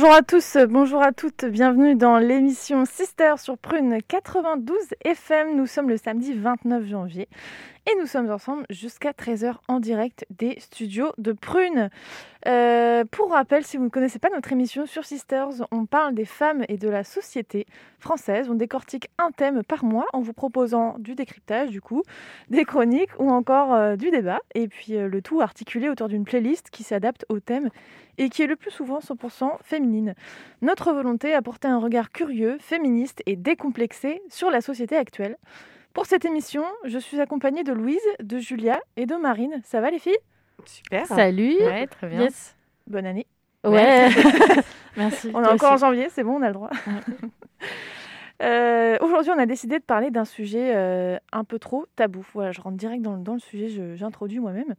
Bonjour à tous, bonjour à toutes, bienvenue dans l'émission Sister sur Prune 92 FM. Nous sommes le samedi 29 janvier et nous sommes ensemble jusqu'à 13h en direct des studios de Prune. Euh, pour rappel, si vous ne connaissez pas notre émission sur Sisters, on parle des femmes et de la société française. On décortique un thème par mois en vous proposant du décryptage, du coup, des chroniques ou encore euh, du débat. Et puis euh, le tout articulé autour d'une playlist qui s'adapte au thème et qui est le plus souvent 100% féminine. Notre volonté, apporter un regard curieux, féministe et décomplexé sur la société actuelle. Pour cette émission, je suis accompagnée de Louise, de Julia et de Marine. Ça va les filles? Super. Salut. Ouais, très bien. Yes. Bonne année. Ouais. Merci. On est encore en janvier, c'est bon, on a le droit. Euh, Aujourd'hui, on a décidé de parler d'un sujet euh, un peu trop tabou. Voilà, je rentre direct dans, le- dans le sujet, je- j'introduis moi-même.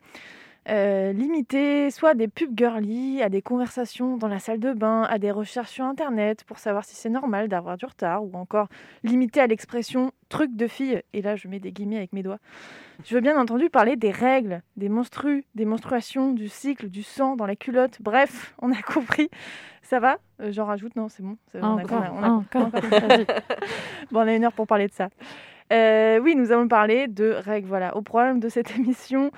Euh, limiter soit des pubs girly, à des conversations dans la salle de bain, à des recherches sur Internet pour savoir si c'est normal d'avoir du retard, ou encore limiter à l'expression truc de fille, et là je mets des guillemets avec mes doigts. Je veux bien entendu parler des règles, des menstrues, des menstruations, du cycle, du sang dans la culotte, bref, on a compris. Ça va? Euh, J'en rajoute? Non, c'est bon. On a- Encore, on a- on a- encore. encore. Vas-y. Bon, on a une heure pour parler de ça. Euh, oui, nous allons parler de règles. Voilà. Au problème de cette émission,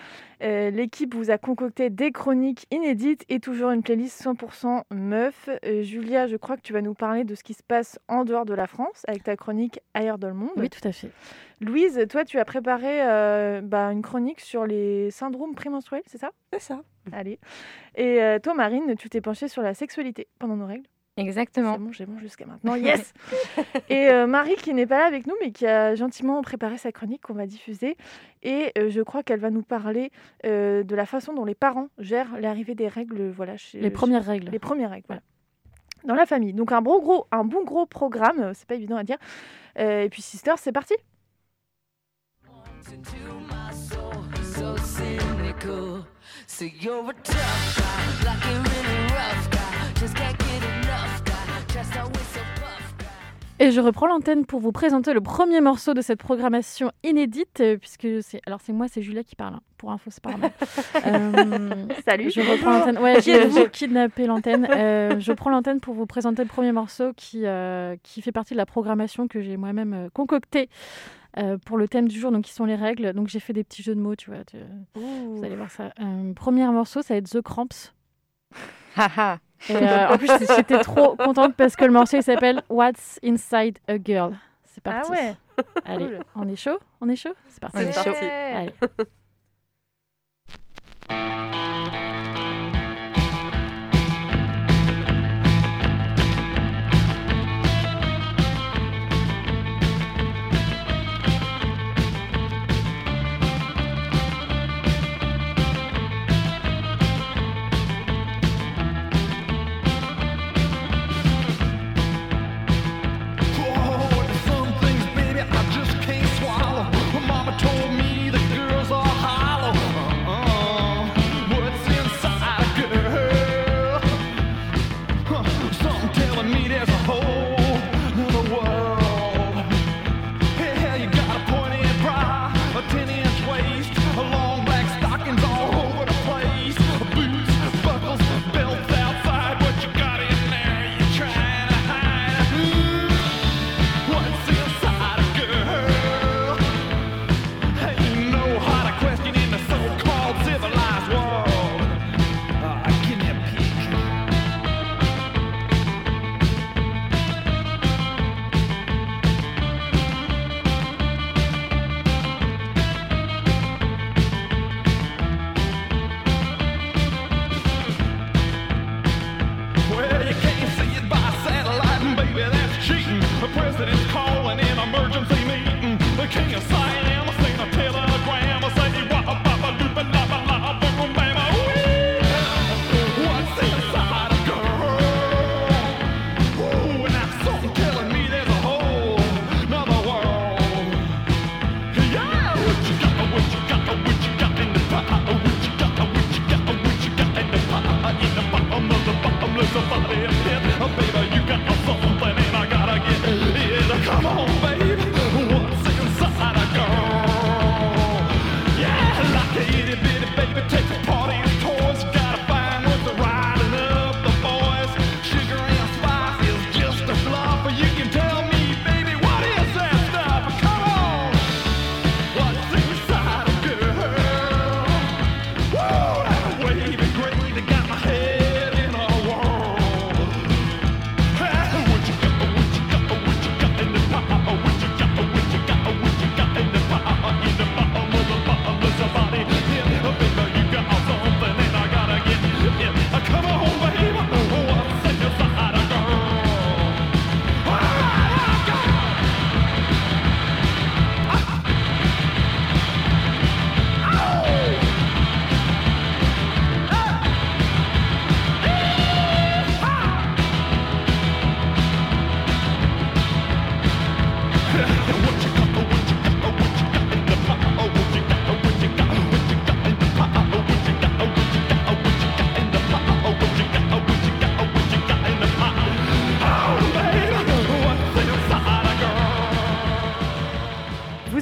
euh, l'équipe vous a concocté des chroniques inédites et toujours une playlist 100% meuf. Euh, Julia, je crois que tu vas nous parler de ce qui se passe en dehors de la France avec ta chronique Ailleurs dans le monde. Oui, tout à fait. Louise, toi, tu as préparé euh, bah, une chronique sur les syndromes prémenstruels, c'est ça? C'est ça. Allez. Et euh, toi, Marine, tu t'es penchée sur la sexualité pendant nos règles? Exactement. C'est bon, j'ai bon jusqu'à maintenant. Yes Et euh, Marie, qui n'est pas là avec nous, mais qui a gentiment préparé sa chronique qu'on va diffuser. Et euh, je crois qu'elle va nous parler euh, de la façon dont les parents gèrent l'arrivée des règles. Voilà, chez, Les premières règles. les premières règles, voilà. Dans la famille. Donc un, bon gros, un bon gros programme, c'est pas évident à dire. Euh, et puis Sister, c'est parti so cynical. So you're a tough guy, like a really rough guy. Just can't get enough Et je reprends l'antenne pour vous présenter le premier morceau de cette programmation inédite, euh, puisque c'est alors c'est moi, c'est Julia qui parle. hein. Pour info, c'est pas moi. Euh, Salut Je reprends l'antenne. Ouais, j'ai j'ai kidnappé l'antenne. Euh, je prends l'antenne pour vous présenter le premier morceau qui, euh, qui fait partie de la programmation que j'ai moi-même concoctée euh, pour le thème du jour, donc qui sont les règles. Donc j'ai fait des petits jeux de mots, tu vois. tu- vous allez voir ça. Euh, premier morceau, ça va être The Cramps. Et, euh, en plus, j'étais trop contente parce que le morceau il s'appelle What's Inside a Girl. C'est Ah parti. ouais Allez, cool. on est chaud? On est chaud? C'est parti. On est chaud. Ouais. Allez.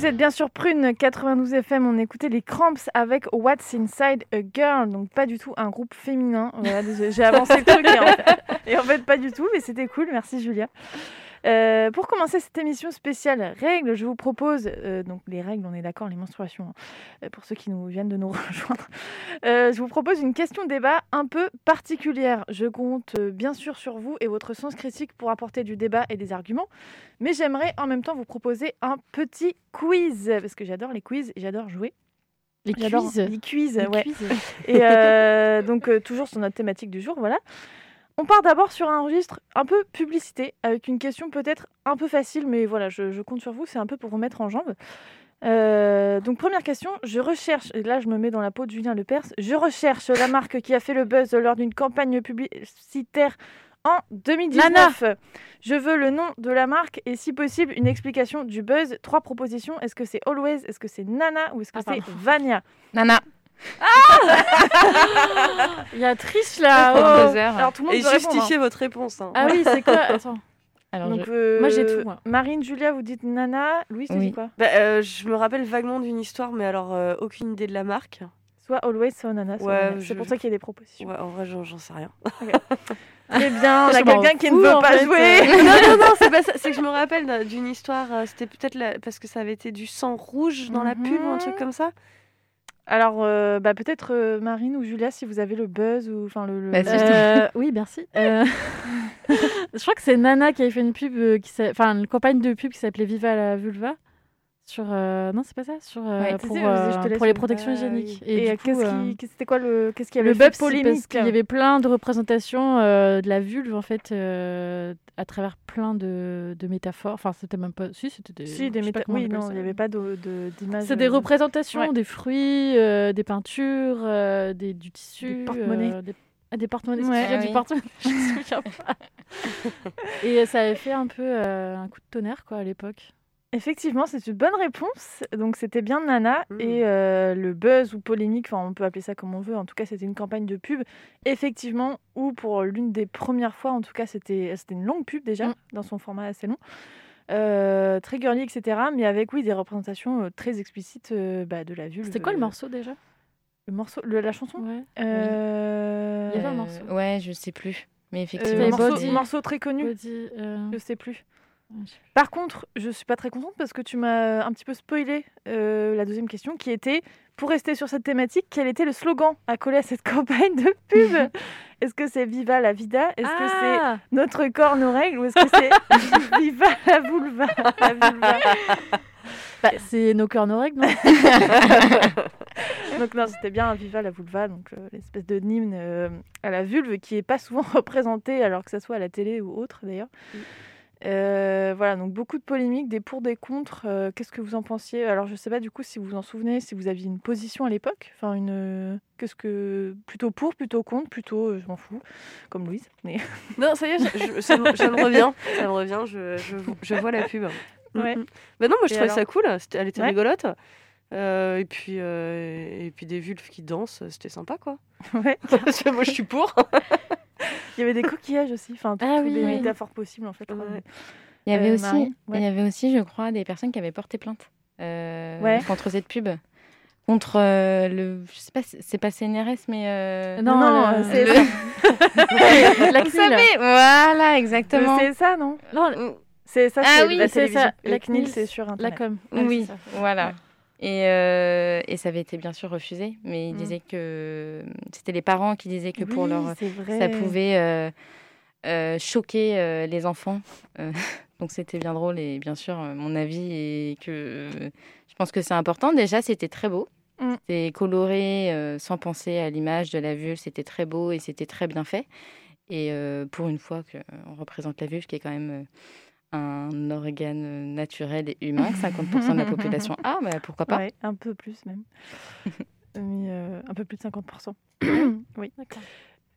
Êtes bien sur Prune 92 FM. On écoutait les Cramps avec What's Inside a Girl. Donc, pas du tout un groupe féminin. J'ai avancé le truc. Et en, fait, et en fait, pas du tout. Mais c'était cool. Merci, Julia. Euh, pour commencer cette émission spéciale règles, je vous propose, euh, donc les règles, on est d'accord, les menstruations, hein, euh, pour ceux qui nous viennent de nous rejoindre, Euh, je vous propose une question débat un peu particulière. Je compte bien sûr sur vous et votre sens critique pour apporter du débat et des arguments, mais j'aimerais en même temps vous proposer un petit quiz, parce que j'adore les quiz et j'adore jouer. Les quiz. Les quiz, Les ouais. quiz. Et euh, donc, euh, toujours sur notre thématique du jour, voilà. On part d'abord sur un registre un peu publicité, avec une question peut-être un peu facile, mais voilà, je, je compte sur vous, c'est un peu pour vous mettre en jambe. Euh, donc, première question, je recherche, et là je me mets dans la peau de Julien Lepers, je recherche la marque qui a fait le buzz lors d'une campagne publicitaire en 2019. Je veux le nom de la marque et si possible une explication du buzz. Trois propositions, est-ce que c'est Always, est-ce que c'est Nana? Ou est-ce que Ah, c'est. Vania? Nana. Il y a triche là. Oh. Alors tout le monde Et répondre, hein. justifiez votre réponse. hein. Ah oui, c'est quoi Attends. Alors, Donc, je- euh, Moi, j'ai tout, moi. Marine, Julia, vous dites Nana. Louis, tu Oui. dis quoi? Bah, euh, je me rappelle vaguement d'une histoire, mais alors euh, aucune idée de la marque. Soit Always, soit Nana. soit Ouais, Nana. je- C'est pour ça qu'il y a des propositions. Ouais, en vrai, j'en j'en sais rien. Très bien, on a Je m'en quelqu'un qui ne veut pas fait, jouer. non, non, non, c'est pas ça. C'est que je me rappelle d'un- d'une histoire. C'était peut-être la- parce que ça avait été du sang rouge dans la pub ou un truc Mhm. comme ça. Alors, euh, bah, peut-être euh, Marine ou Julia, si vous avez le buzz ou enfin le. le- Bah, Euh, oui, merci. Euh, je crois que c'est Nana qui avait fait une pub, euh, qui enfin une campagne de pub qui s'appelait Viva la vulva. Sur euh, non c'est pas ça sur Ouais, pour, je euh, les protections Ah, hygiéniques oui. Et, du coup, qu'est-ce euh, qui, c'était quoi le, qu'est-ce qui avait le buzz c'est polémique parce qu'il y avait plein de représentations euh, de la vulve en fait euh, à travers plein de, de métaphores enfin c'était même pas si c'était des Si, des je sais pas méta- comment on Oui, non, il n'y avait pas d'image. c'est des euh, représentations ouais. des fruits euh, des peintures euh, des, du tissu porte-monnaies. euh, des, ah, des porte-monnaies Ouais. Ah du oui. porte-monnaie je me souviens pas et ça avait fait un peu euh, un coup de tonnerre quoi à l'époque Effectivement, c'est une bonne réponse. Donc, c'était bien Nana. Mm. Et euh, le buzz ou polémique, enfin, on peut appeler ça comme on veut. En tout cas, c'était une campagne de pub. Effectivement, ou pour l'une des premières fois, en tout cas, c'était c'était une longue pub déjà, Mm. dans son format assez long. Euh, très girly, etc. Mais avec, oui, des représentations euh, très explicites euh, bah, de la vulve. c'était quoi le morceau déjà? Le morceau, le- la chanson? Ouais Euh, Il y avait un morceau. Ouais, je sais plus. Mais euh, effectivement, morceau, Body. morceau très connu? Body, euh, Je sais plus. Par contre, je suis pas très contente parce que tu m'as un petit peu spoilé euh, la deuxième question qui était, pour rester sur cette thématique, quel était le slogan à coller à cette campagne de pub? Est-ce que c'est Viva la vida? Est-ce que c'est Ah notre corps, nos règles Ou est-ce que c'est Viva la vulva, la vulva. Bah, c'est nos cœurs, nos règles, non? Donc non, c'était bien Viva la vulva, donc euh, l'espèce de hymne euh, à la vulve qui est pas souvent représentée, alors que ça soit à la télé ou autre d'ailleurs. Euh, voilà, donc beaucoup de polémiques, des pour, des contre. Euh, Qu'est-ce que vous en pensiez? Alors je sais pas du coup si vous vous en souvenez, si vous aviez une position à l'époque. Enfin une, euh, qu'est-ce que plutôt pour, plutôt contre, plutôt je m'en fous, comme Louise. Mais Non, ça y est, je- je- ça, me- ça me revient. Ça me revient, je, je, je vois la pub. Ouais. Mhm. Bah non, moi je Et trouvais alors? ça cool, elle était Ouais. rigolote. Euh, et, puis, euh, et puis des vulves qui dansent, c'était sympa quoi. ouais, Parce que moi je suis pour. il y avait des coquillages aussi. Enfin toutes Ah oui, les oui. métaphores possibles en fait. Ouais. il y avait Euh, aussi, Marie, ouais. il y avait aussi, je crois, des personnes qui avaient porté plainte euh, Ouais. contre cette pub, contre euh, le, je sais pas, c'est pas CNRS, mais euh, Non, Non, le- c'est le- la savez, voilà, exactement. C'est ça non? Non, C'est ça. Ah c'est oui, la c'est télévision. ça, La la CNIL, c'est sur la internet. com. Ouais, oui, voilà. Et, euh, et ça avait été bien sûr refusé, mais ils Mm. disaient que c'était les parents qui disaient que pour leur ça pouvait euh, euh, choquer les enfants. Donc c'était bien drôle et bien sûr mon avis est que je pense que c'est important. Déjà c'était très beau. Mm. C'était coloré sans penser à l'image de la vulve. C'était très beau et c'était très bien fait. Et pour une fois qu'on représente la vulve qui est quand même un organe naturel et humain, que 50% de la population a, bah, pourquoi pas. Ouais, un peu plus même. Mais euh, un peu plus de 50%. oui. D'accord.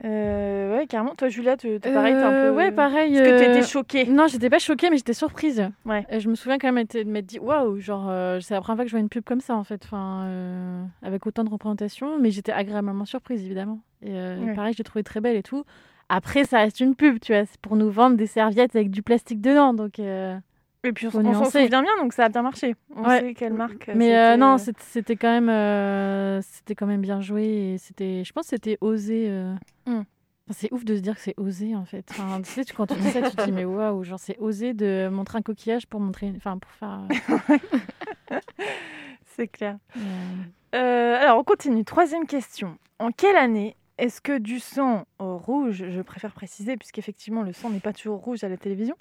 Euh, ouais, carrément. Toi, Julia, tu t'es pareil, t'es un Euh, peu. Ouais, pareil. Est-ce que tu euh, étais choquée? Non, j'étais pas choquée, mais j'étais surprise. Ouais. Et je me souviens quand même de m'être dit, waouh, genre, euh, c'est la première fois que je vois une pub comme ça, en fait, enfin, euh, avec autant de représentation. Mais j'étais agréablement surprise, évidemment. Et euh, Ouais. pareil, je l'ai trouvée très belle et tout. Après, ça reste une pub, tu vois, c'est pour nous vendre des serviettes avec du plastique dedans. Donc, euh, Et puis on, on s'en souvient bien, donc ça a bien marché. On Ouais. sait quelle marque. euh, Mais euh, non, c'était quand même, euh, c'était quand même bien joué et c'était, je pense, que c'était osé. euh. Mm. Enfin, c'est ouf de se dire que c'est osé en fait. Enfin, tu sais, tu- quand tu dis ça, tu te dis mais waouh, genre c'est osé de montrer un coquillage pour montrer, enfin pour faire. C'est clair. alors, on continue. Troisième question. En quelle année est-ce que du sang euh, rouge, je préfère préciser, puisqu'effectivement le sang n'est pas toujours rouge à la télévision,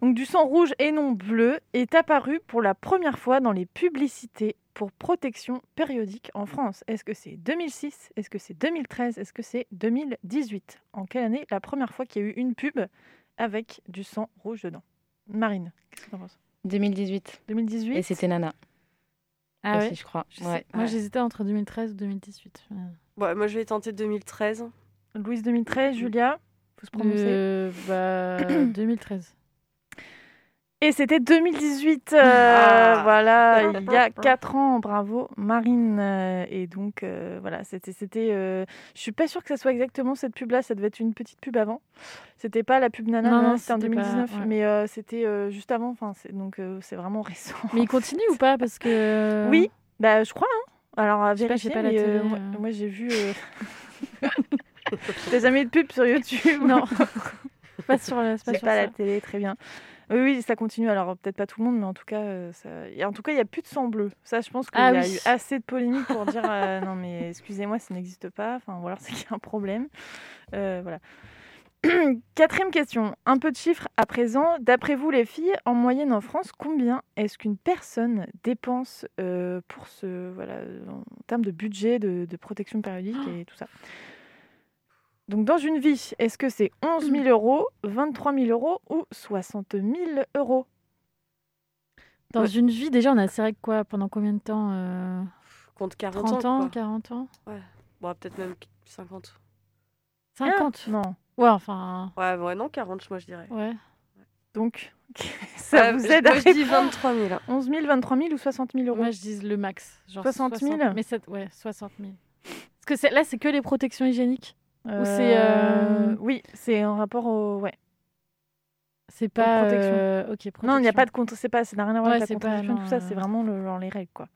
donc du sang rouge et non bleu, est apparu pour la première fois dans les publicités pour protection périodique en France Est-ce que c'est 2006 Est-ce que c'est 2013 Est-ce que c'est 2018 En quelle année la première fois qu'il y a eu une pub avec du sang rouge dedans? Marine, qu'est-ce que tu en penses 2018. 2018 Et c'était Nana Ah aussi, ouais? je crois. Je sais- Ouais. Moi, Ouais. j'hésitais entre 2013 et 2018. Ouais, moi, je vais tenter 2013. Louise 2013, Julia Faut se prononcer. euh, bah, 2013. Et c'était 2018, euh, Ah. voilà, il y a 4 ans, bravo Marine. euh, Et donc, euh, voilà, c'était, c'était, euh, je suis pas sûre que ça soit exactement cette pub-là, ça devait être une petite pub avant. C'était pas la pub Nana, Non, Nana, non, c'était en c'était pas- 2019, ouais. mais euh, c'était euh, juste avant, enfin, c'est, donc euh, c'est vraiment récent. Mais il continue ou pas Parce que. Oui, bah, je crois, hein. Alors, à sais pas, j'ai vérifier, pas la mais, euh, télé, moi, euh. moi, j'ai vu... euh, T'as jamais eu de pub sur YouTube Non. pas sur, la- pas sur pas la télé, très bien. Oui, oui, ça continue. Alors, peut-être pas tout le monde, mais en tout cas, euh, ça... en tout cas, il n'y a plus de sang bleu. Ça, je pense qu'il Ah y a oui. eu assez de polémiques pour dire euh, non, mais excusez-moi, ça n'existe pas. Enfin, ou alors c'est qu'il y a un problème. Euh, voilà. Quatrième question. Un peu de chiffres à présent. D'après vous, les filles, en moyenne en France, combien est-ce qu'une personne dépense euh, pour ce. Voilà, en termes de budget, de, de protection périodique et tout ça? Donc, dans une vie, est-ce que c'est 11 000 euros, 23 000 euros ou 60 000 euros? Dans Ouais. une vie, déjà, on a règles quoi? Pendant combien de temps euh, Compte 40 30 ans. ans, quoi. 40 ans? Bon, peut-être même 50. 50 Non. Ouais, enfin. Ouais, ouais, non, 40, moi, je dirais. Ouais. Donc, ça vous aide à moi, je dis répondre 23 000. 11 000, 23 000 ou 60 000 euros? Moi, je dis le max. Genre 60 000? Mais c'est- ouais, 60 000. Parce que c'est- là, c'est que les protections hygiéniques? Euh, c'est, euh, Oui, c'est en rapport au... Ouais. C'est pas. protection. euh, Ok, Non, il n'y a protection. pas de contre... C'est pas... Ça n'a rien à voir Ouais, avec la c'est pas, contraception, non, tout ça. euh, C'est vraiment le... genre les règles, quoi.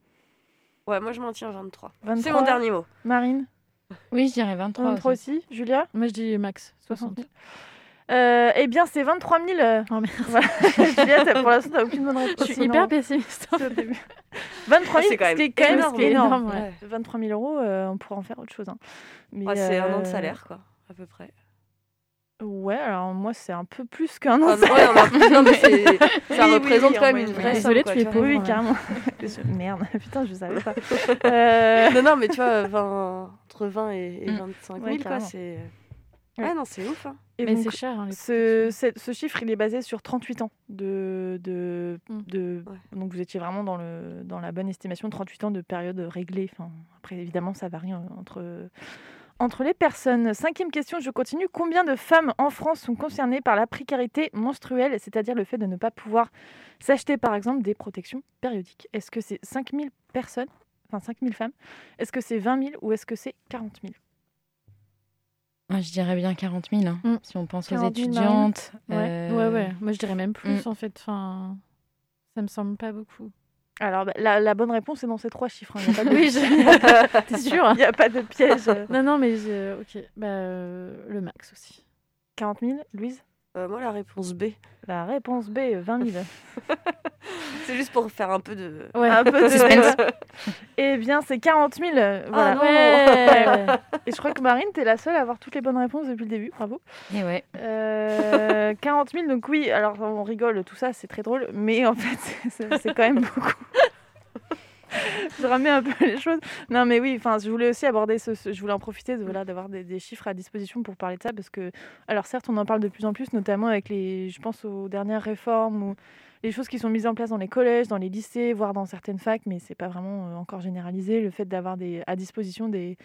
Ouais, moi, je m'en tiens 23. 23, C'est mon dernier mot. Marine? Oui, je dirais 23. 23 aussi. aussi Julia? Moi, je dis max. 60 60. 000 euh, Eh bien, c'est 23 000. euh, Oh merde. Voilà. Pour l'instant, t'as aucune bonne réponse. Je suis c'est hyper pessimiste. C'est au début. 23 000, C'est quand même ce qui est quand même énorme. énorme. Énorme, ouais. Ouais. 23 000 euros, euh, on pourra en faire autre chose. hein. Ouais, c'est un an de euh, salaire, quoi, à peu près. Ouais, alors moi, c'est un peu plus qu'un an Ah, non, ouais, salaire. on a- non, mais c'est- ça Oui, représente oui, quand même une vraie Désolée, tu es pauvre. Oui, carrément. Merde, putain, je savais pas. Euh, Non, non, mais tu vois, 20 entre 20 et, et Mm. 25 000, Ouais, quoi, c'est... Ouais. Ouais, non, c'est ouf, hein. et Mais c'est cher. hein, les ce, ce, ce chiffre, il est basé sur 38 ans de, de, Mm. de Ouais. donc vous étiez vraiment dans le dans la bonne estimation 38 ans de période réglée. Enfin, après évidemment ça varie euh, entre entre les personnes. Cinquième question, je continue. Combien de femmes en France sont concernées par la précarité menstruelle, c'est-à-dire le fait de ne pas pouvoir s'acheter par exemple des protections périodiques? Est-ce que c'est 5000 personnes, enfin 5000 femmes? Est-ce que c'est 20 000 ou est-ce que c'est 40 000 Ah, je dirais bien 40 000. hein. Mm. Si on pense 40 aux 000, étudiantes. Ouais, euh, ouais, ouais. Moi, je dirais même plus, Mm. en fait. Enfin, ça me semble pas beaucoup. Alors bah, la, la bonne réponse est dans ces trois chiffres. hein. Il a pas de Oui, je- T'es sûre Il n'y a pas de piège. Non, non, mais ok. Bah, euh, le max aussi. 40 000, Louise? Euh, moi, la réponse B. La réponse B, 20 000. C'est juste pour faire un peu de... Ouais. Un peu de Suspense. Eh bien, c'est 40 000. Voilà. Ah non. Ouais. Et je crois que Marine, t'es la seule à avoir toutes les bonnes réponses depuis le début. Bravo. Et ouais. Euh, 40 000, donc oui, alors on rigole, tout ça, c'est très drôle, mais en fait, c'est c'est quand même beaucoup. Je remets un peu les choses. Non, mais oui, enfin, je voulais aussi aborder ce, je voulais en profiter voilà d'avoir des, chiffres à disposition pour parler de ça parce que, alors certes, on en parle de plus en plus, notamment avec les, je pense aux dernières réformes ou les choses qui sont mises en place dans les collèges, dans les lycées, voire dans certaines facs, mais c'est pas vraiment euh, encore généralisé. Le fait d'avoir des, à disposition des,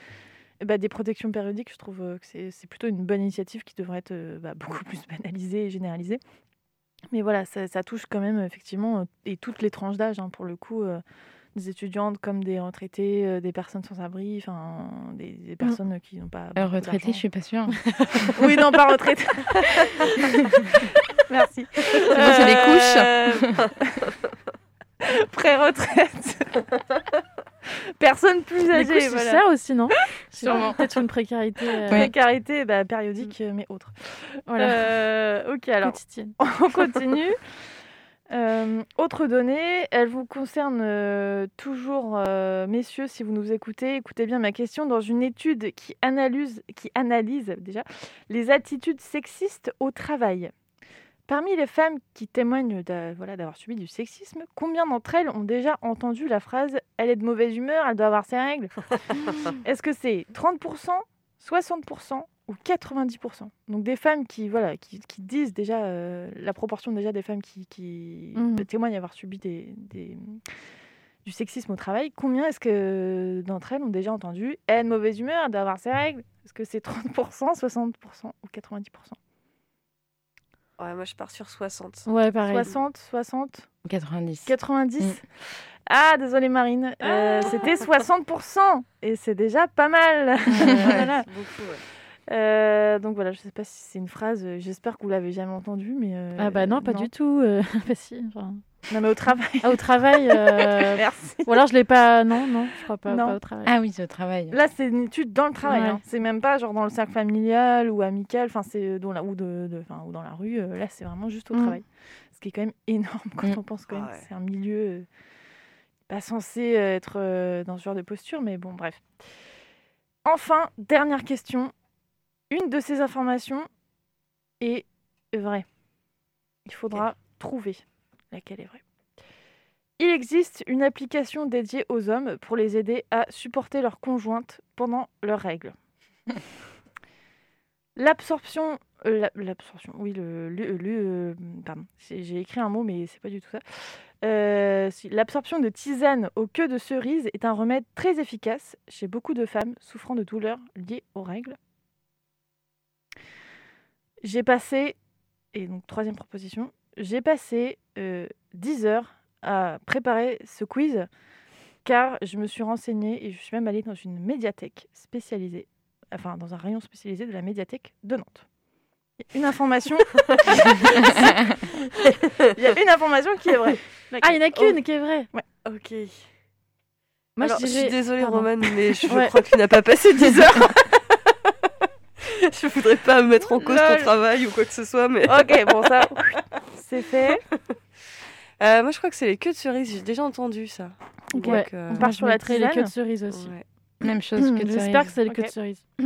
bah, des protections périodiques, je trouve euh, que c'est plutôt une bonne initiative qui devrait être euh, bah, beaucoup plus banalisée et généralisée. Mais voilà, ça, touche quand même effectivement, et toutes les tranches d'âge, hein, pour le coup, des étudiantes comme des retraités, euh, des personnes sans abri, enfin des, des personnes qui n'ont pas. Euh, beaucoup retraité, je suis pas sûre. Oui, non, pas retraité. Merci. bon, c'est des couches. Pré-retraite. Personne plus âgée. c'est voilà. cher aussi, non? Sûrement. Peut-être une précarité euh, Précarité bah, périodique, euh, mais autre. voilà, Euh, ok, alors quotidienne. on continue. Euh, autre donnée, elle vous concerne euh, toujours, euh, messieurs, si vous nous écoutez, écoutez bien ma question. Dans une étude qui analyse, qui analyse déjà les attitudes sexistes au travail, parmi les femmes qui témoignent voilà, d'avoir subi du sexisme, combien d'entre elles ont déjà entendu la phrase « elle est de mauvaise humeur, elle doit avoir ses règles » Est-ce que c'est 30%, 60% ou 90%. Donc des femmes qui, voilà, qui, qui disent déjà, euh, la proportion déjà des femmes qui, qui Mhm. témoignent avoir subi des, des- du sexisme au travail, combien est-ce que d'entre elles ont déjà entendu « elle est de mauvaise humeur, elle doit avoir ses règles » Est-ce que c'est 30%, 60% ou 90% Ouais, moi je pars sur 60. Ouais, pareil. 60, 60, 90. 90 Mm. Ah, désolé Marine, Euh, c'était 60% et c'est déjà pas mal. Voilà. Beaucoup, ouais. Euh, donc voilà, je sais pas si c'est une phrase, euh, j'espère que vous l'avez jamais entendue, mais... euh, Ah bah non, pas du tout. euh, bah si, enfin. Non, mais au travail. Ah, au travail, euh, Merci. ou alors je l'ai pas. Non, non, je crois pas, Non. pas au travail. Ah oui, c'est au travail. Là, c'est une étude dans le travail. Ouais. hein. C'est même pas genre dans le cercle familial ou amical, enfin c'est dans la ou de, de- enfin, ou dans la rue. là, c'est vraiment juste au Mm. travail. Ce qui est quand même énorme quand Mm. on pense quand même Ah ouais. c'est un milieu pas censé être dans ce genre de posture, mais bon, bref. Enfin, dernière question. Une de ces informations est vraie. Il faudra trouver laquelle est vraie. Il existe une application dédiée aux hommes pour les aider à supporter leur conjointe pendant leurs règles. L'absorption, euh, la- l'absorption, oui, le, le- le- euh, pardon, j'ai écrit un mot mais c'est pas du tout ça. Euh, L'absorption de tisane aux queues de cerise est un remède très efficace chez beaucoup de femmes souffrant de douleurs liées aux règles. J'ai passé, et donc troisième proposition, j'ai passé euh, 10 heures à préparer ce quiz car je me suis renseignée et je suis même allée dans une médiathèque spécialisée, enfin dans un rayon spécialisé de la médiathèque de Nantes. Il y a Une information, il y a une information qui est vraie. Ah, il n'y en a qu'une qui est vraie. Ok. Moi, Alors, je suis désolée, Pardon. Romane, mais je Ouais. crois que tu n'as pas passé 10 heures. je voudrais pas me mettre en cause ton travail ou quoi que ce soit, mais. Ok, bon ça, c'est fait. Euh, moi, je crois que c'est les queues de cerise. J'ai déjà entendu ça. Ok. Donc, Ouais, euh, On part sur la mettrais les queues de cerise aussi. ouais. Même chose que de J'espère que c'est les queues de cerise.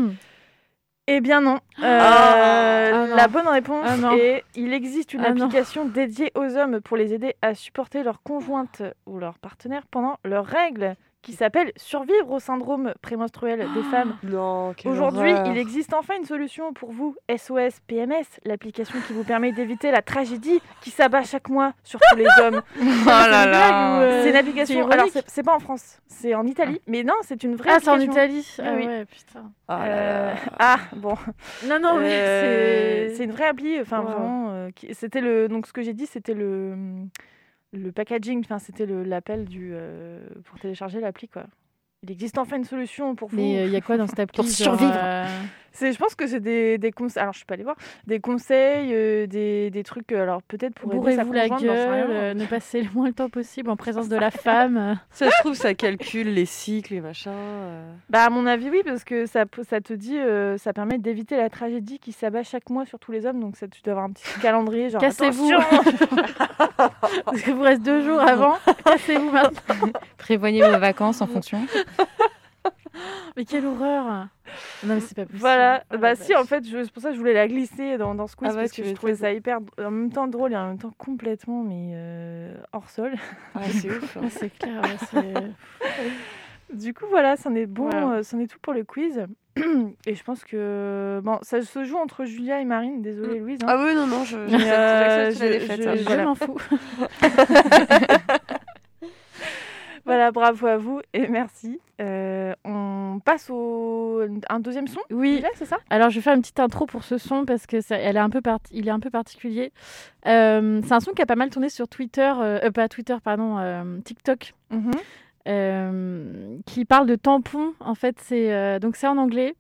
Eh bien non. Euh, Ah non. La bonne réponse Ah non. est il existe une Ah non. application dédiée aux hommes pour les aider à supporter leur conjointe ou leur partenaire pendant leurs règles qui s'appelle Survivre au syndrome prémenstruel des femmes. Aujourd'hui, il existe enfin une solution pour vous, SOS PMS, l'application qui vous permet d'éviter la tragédie qui s'abat chaque mois sur tous les hommes. Oh là là. euh, c'est une application. Alors, c'est c'est pas en France, c'est en Italie, mais non, c'est une vraie Ah, c'est en. Italie. Ah Oui, ouais, putain. Ah là Euh, ah bon, Non, non, mais Euh, c'est. une vraie appli. Enfin, Wow. vraiment, qui- c'était le. Donc, ce que j'ai dit, c'était le le packaging. Enfin, c'était l'appel du euh, pour télécharger l'appli. Il existe enfin une solution pour vous. Mais il y a quoi dans cette appli Pour genre, survivre. euh, C'est, je pense que c'est des, des conseils. Alors, je suis pas allée voir. Des conseils, euh, des, des trucs. euh, Alors, peut-être pour aider sa Bourrez-vous la gueule, euh, ne passez le moins le temps possible en présence de la femme. Ça, je trouve, ça calcule les cycles et machin. euh. Bah, à mon avis, oui, parce que ça, ça te dit, euh, ça permet d'éviter la tragédie qui s'abat chaque mois sur tous les hommes. Donc, ça, tu dois avoir un petit calendrier. Genre, Cassez-vous. Parce qu'il vous reste deux jours avant. Cassez-vous maintenant. Prévoyez vos vacances en fonction. Mais quelle horreur Non, mais c'est pas possible. Voilà, Oh bah si, en fait, je- c'est pour ça que je voulais la glisser dans, dans ce quiz, Ah parce que je trouvais ça hyper, en même temps drôle et en même temps complètement, mais euh, hors sol. Ah, c'est ouf. hein. Ah, c'est clair. Du coup, voilà, c'en est bon, Wow. euh, c'en est tout pour le quiz. et je pense que, bon, ça se joue entre Julia et Marine, désolée Louise. hein. Ah oui, non, non, je, j'accepte euh, la je- défaite. je- hein. Je voilà. m'en fous. Voilà, bravo à vous et merci. Euh, on passe au un deuxième son Oui, c'est ça? Alors, je vais faire une petite intro pour ce son parce que ça, elle est un peu part- il est un peu particulier. Euh, c'est un son qui a pas mal tourné sur Twitter, euh, pas Twitter, pardon, TikTok, Mhm. euh, qui parle de tampons. En fait, c'est donc c'est en anglais.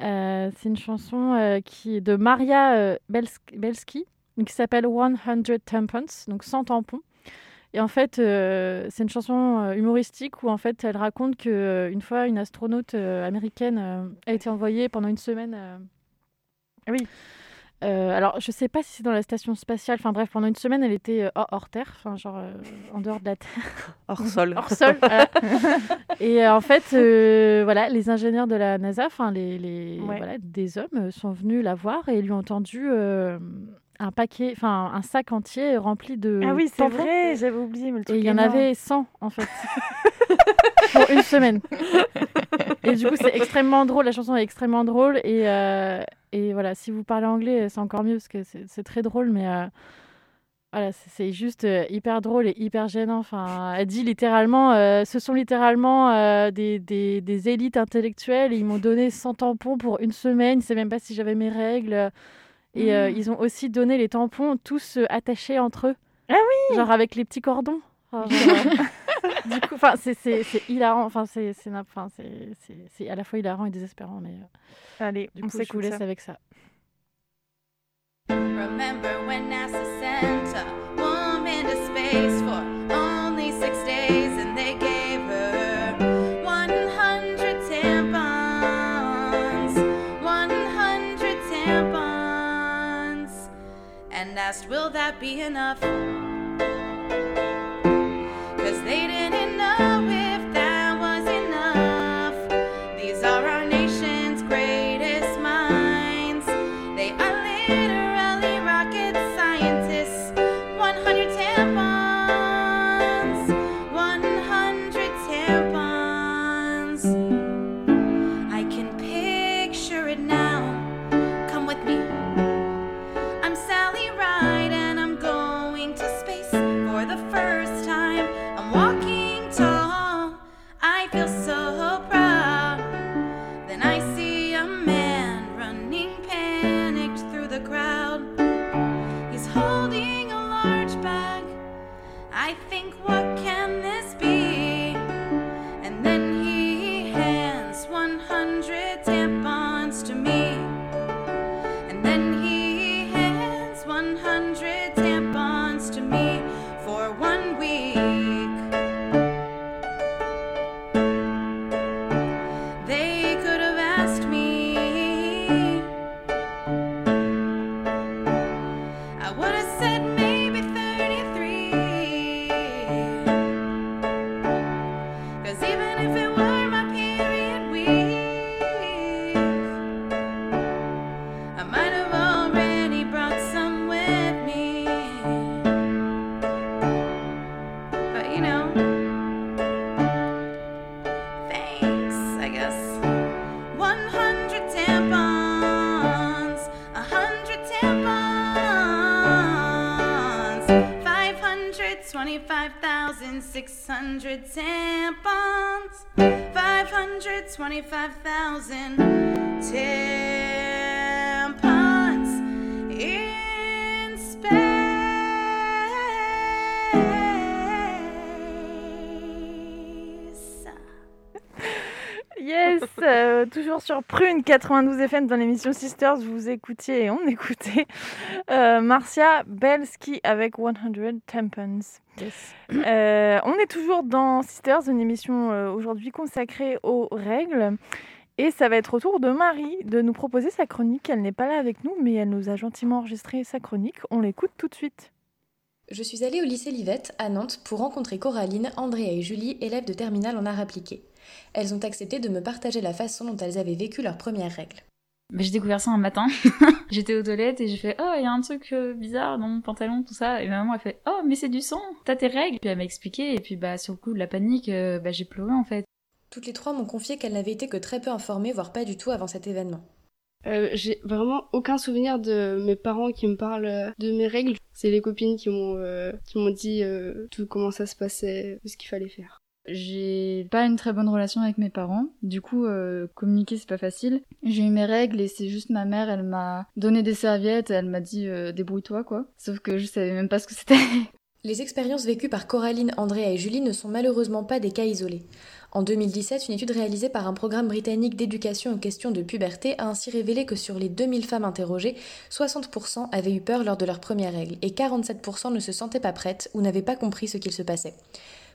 C'est une chanson qui est de Maria Bels- Belsky. donc qui s'appelle 100 Tampons, donc 100 tampons. Et en fait, euh, c'est une chanson euh, humoristique où en fait, elle raconte que euh, une fois, une astronaute américaine a été envoyée pendant une semaine. Oui. euh, alors, je sais pas si c'est dans la station spatiale. Enfin bref, pendant une semaine, elle était euh, hors, Terre, enfin genre euh, en dehors de la Terre, Hors sol. hors sol. voilà. Et en fait, voilà, les ingénieurs de la NASA, enfin les, les Ouais. voilà, des hommes sont venus la voir et lui ont tendu un paquet, enfin un sac entier rempli de Ah oui, c'est vrai, j'avais oublié. Mais le Et truc il y en avait 100 en fait. pour une semaine. Et du coup, c'est extrêmement drôle. La chanson est extrêmement drôle. Et, euh, et voilà, si vous parlez anglais, c'est encore mieux parce que c'est très drôle. Mais euh, voilà, c'est- juste euh, hyper drôle et hyper gênant. Enfin, elle dit littéralement euh, ce sont littéralement euh, des, des, des élites intellectuelles. Et ils m'ont donné 100 tampons pour une semaine. Ils ne savaient même pas si j'avais mes règles. Et euh, ils ont aussi donné les tampons tous euh, attachés entre eux. Ah oui Genre avec les petits cordons. Enfin, genre, euh, du coup, enfin, c'est, hilarant. Enfin, c'est, c'est, nap- enfin, c'est, c'est, c'est à la fois hilarant et désespérant. Mais euh, Allez, du on coup, je vous laisse ça. avec ça. Remember when NASA sent asked, Will that be enough? 92 FM dans l'émission Sisters, vous écoutiez et on écoutait euh, Marcia Belsky avec 100 Tampons. Euh, on est toujours dans Sisters, une émission euh, aujourd'hui consacrée aux règles. Et ça va être au tour de Marie de nous proposer sa chronique. Elle n'est pas là avec nous, mais elle nous a gentiment enregistré sa chronique. On l'écoute tout de suite. Je suis allée au lycée Livette, à Nantes, pour rencontrer Coraline, Andrea et Julie, élèves de terminale en art appliqué. Elles ont accepté de me partager la façon dont elles avaient vécu leurs premières règles. Bah, j'ai découvert ça un matin. J'étais aux toilettes et j'ai fait Oh, il y a un truc euh, bizarre dans mon pantalon, tout ça. Et ma maman a fait Oh, mais c'est du sang, t'as tes règles. Puis elle m'a expliqué, et puis bah, sur le coup de la panique, euh, bah, j'ai pleuré en fait. Toutes les trois m'ont confié qu'elles n'avaient été que très peu informées, voire pas du tout avant cet événement. Euh, j'ai vraiment aucun souvenir de mes parents qui me parlent de mes règles. C'est les copines qui m'ont euh, qui m'ont dit euh, tout comment ça se passait, ce qu'il fallait faire. J'ai pas une très bonne relation avec mes parents, du coup euh, communiquer c'est pas facile. J'ai eu mes règles et c'est juste ma mère, elle m'a donné des serviettes, elle m'a dit euh, débrouille-toi quoi. Sauf que je savais même pas ce que c'était. Les expériences vécues par Coraline, Andrea et Julie ne sont malheureusement pas des cas isolés. En 2017, une étude réalisée par un programme britannique d'éducation aux questions de puberté a ainsi révélé que sur les 2000 femmes interrogées, 60% avaient eu peur lors de leur première règle et 47% ne se sentaient pas prêtes ou n'avaient pas compris ce qu'il se passait.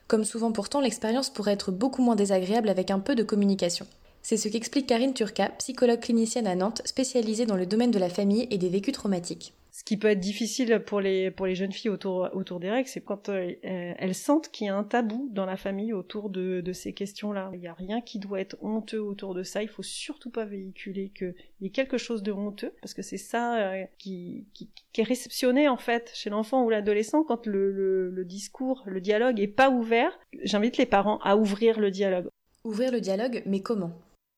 Comme souvent pourtant, l'expérience pourrait être beaucoup moins désagréable avec un peu de communication. C'est ce qu'explique Karine Turca, psychologue clinicienne à Nantes, spécialisée dans le domaine de la famille et des vécus traumatiques. Ce qui peut être difficile pour les, pour les jeunes filles autour, autour des règles, c'est quand euh, elles sentent qu'il y a un tabou dans la famille autour de, de ces questions-là. Il n'y a rien qui doit être honteux autour de ça. Il faut surtout pas véhiculer qu'il y ait quelque chose de honteux, parce que c'est ça euh, qui, qui, qui, est réceptionné en fait chez l'enfant ou l'adolescent quand le, le, le discours, le dialogue est pas ouvert. J'invite les parents à ouvrir le dialogue. Ouvrir le dialogue, mais comment?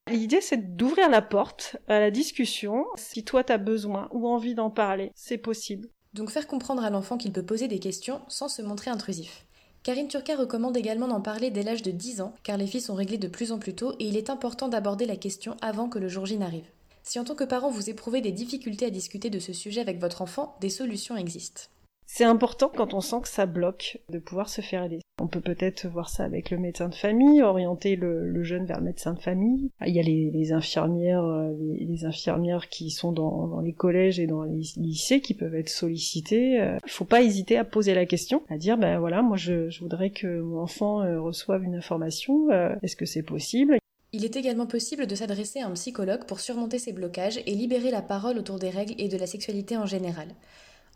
L'idée, c'est d'ouvrir la porte à la discussion. Si toi, tu as besoin ou envie d'en parler, c'est possible. Donc faire comprendre à l'enfant qu'il peut poser des questions sans se montrer intrusif. Karine Turca recommande également d'en parler dès l'âge de 10 ans, car les filles sont réglées de plus en plus tôt et il est important d'aborder la question avant que le jour J n'arrive. Si en tant que parent vous éprouvez des difficultés à discuter de ce sujet avec votre enfant, des solutions existent. C'est important quand on sent que ça bloque de pouvoir se faire aider. On peut peut-être voir ça avec le médecin de famille, orienter le, jeune vers le médecin de famille. Il y a les, infirmières, euh, les, infirmières qui sont dans, les collèges et dans les lycées qui peuvent être sollicitées. Euh, il faut pas hésiter à poser la question, à dire ben voilà, moi je, je voudrais que mon enfant euh, reçoive une information. Est-ce que c'est possible? Il est également possible de s'adresser à un psychologue pour surmonter ces blocages et libérer la parole autour des règles et de la sexualité en général.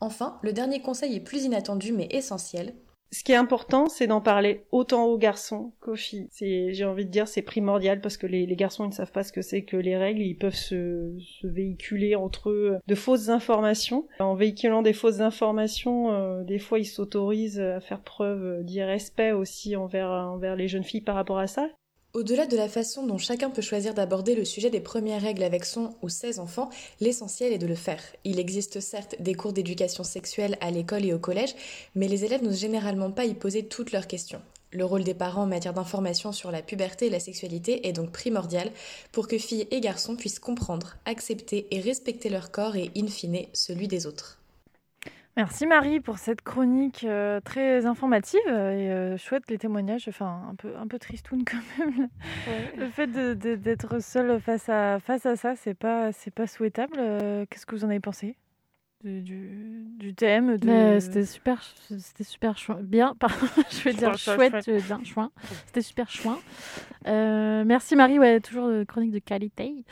Enfin, le dernier conseil est plus inattendu mais essentiel. Ce qui est important, c'est d'en parler autant aux garçons qu'aux filles. J'ai envie de dire, c'est primordial parce que les, garçons, ils ne savent pas ce que c'est que les règles. Ils peuvent se, véhiculer entre eux de fausses informations. En véhiculant des fausses informations, euh, des fois, ils s'autorisent à faire preuve d'irrespect aussi envers les jeunes filles par rapport à ça. Au-delà de la façon dont chacun peut choisir d'aborder le sujet des premières règles avec son ou ses enfants, l'essentiel est de le faire. Il existe certes des cours d'éducation sexuelle à l'école et au collège, mais les élèves n'osent généralement pas y poser toutes leurs questions. Le rôle des parents en matière d'information sur la puberté et la sexualité est donc primordial pour que filles et garçons puissent comprendre, accepter et respecter leur corps et, in fine, celui des autres. Merci Marie pour cette chronique euh, très informative et euh, chouette les témoignages, enfin un peu un peu tristoun quand même. Ouais. Le fait d'être de, seul face à face à ça, c'est pas c'est pas souhaitable. Euh, Qu'est-ce que vous en avez pensé? Du, du, du, thème de... C'était super, c'était super bien. Pardon, je vais dire chouette, chouette. bien, chouin. C'était super chouin. Euh, merci Marie, ouais, toujours de chronique de qualité.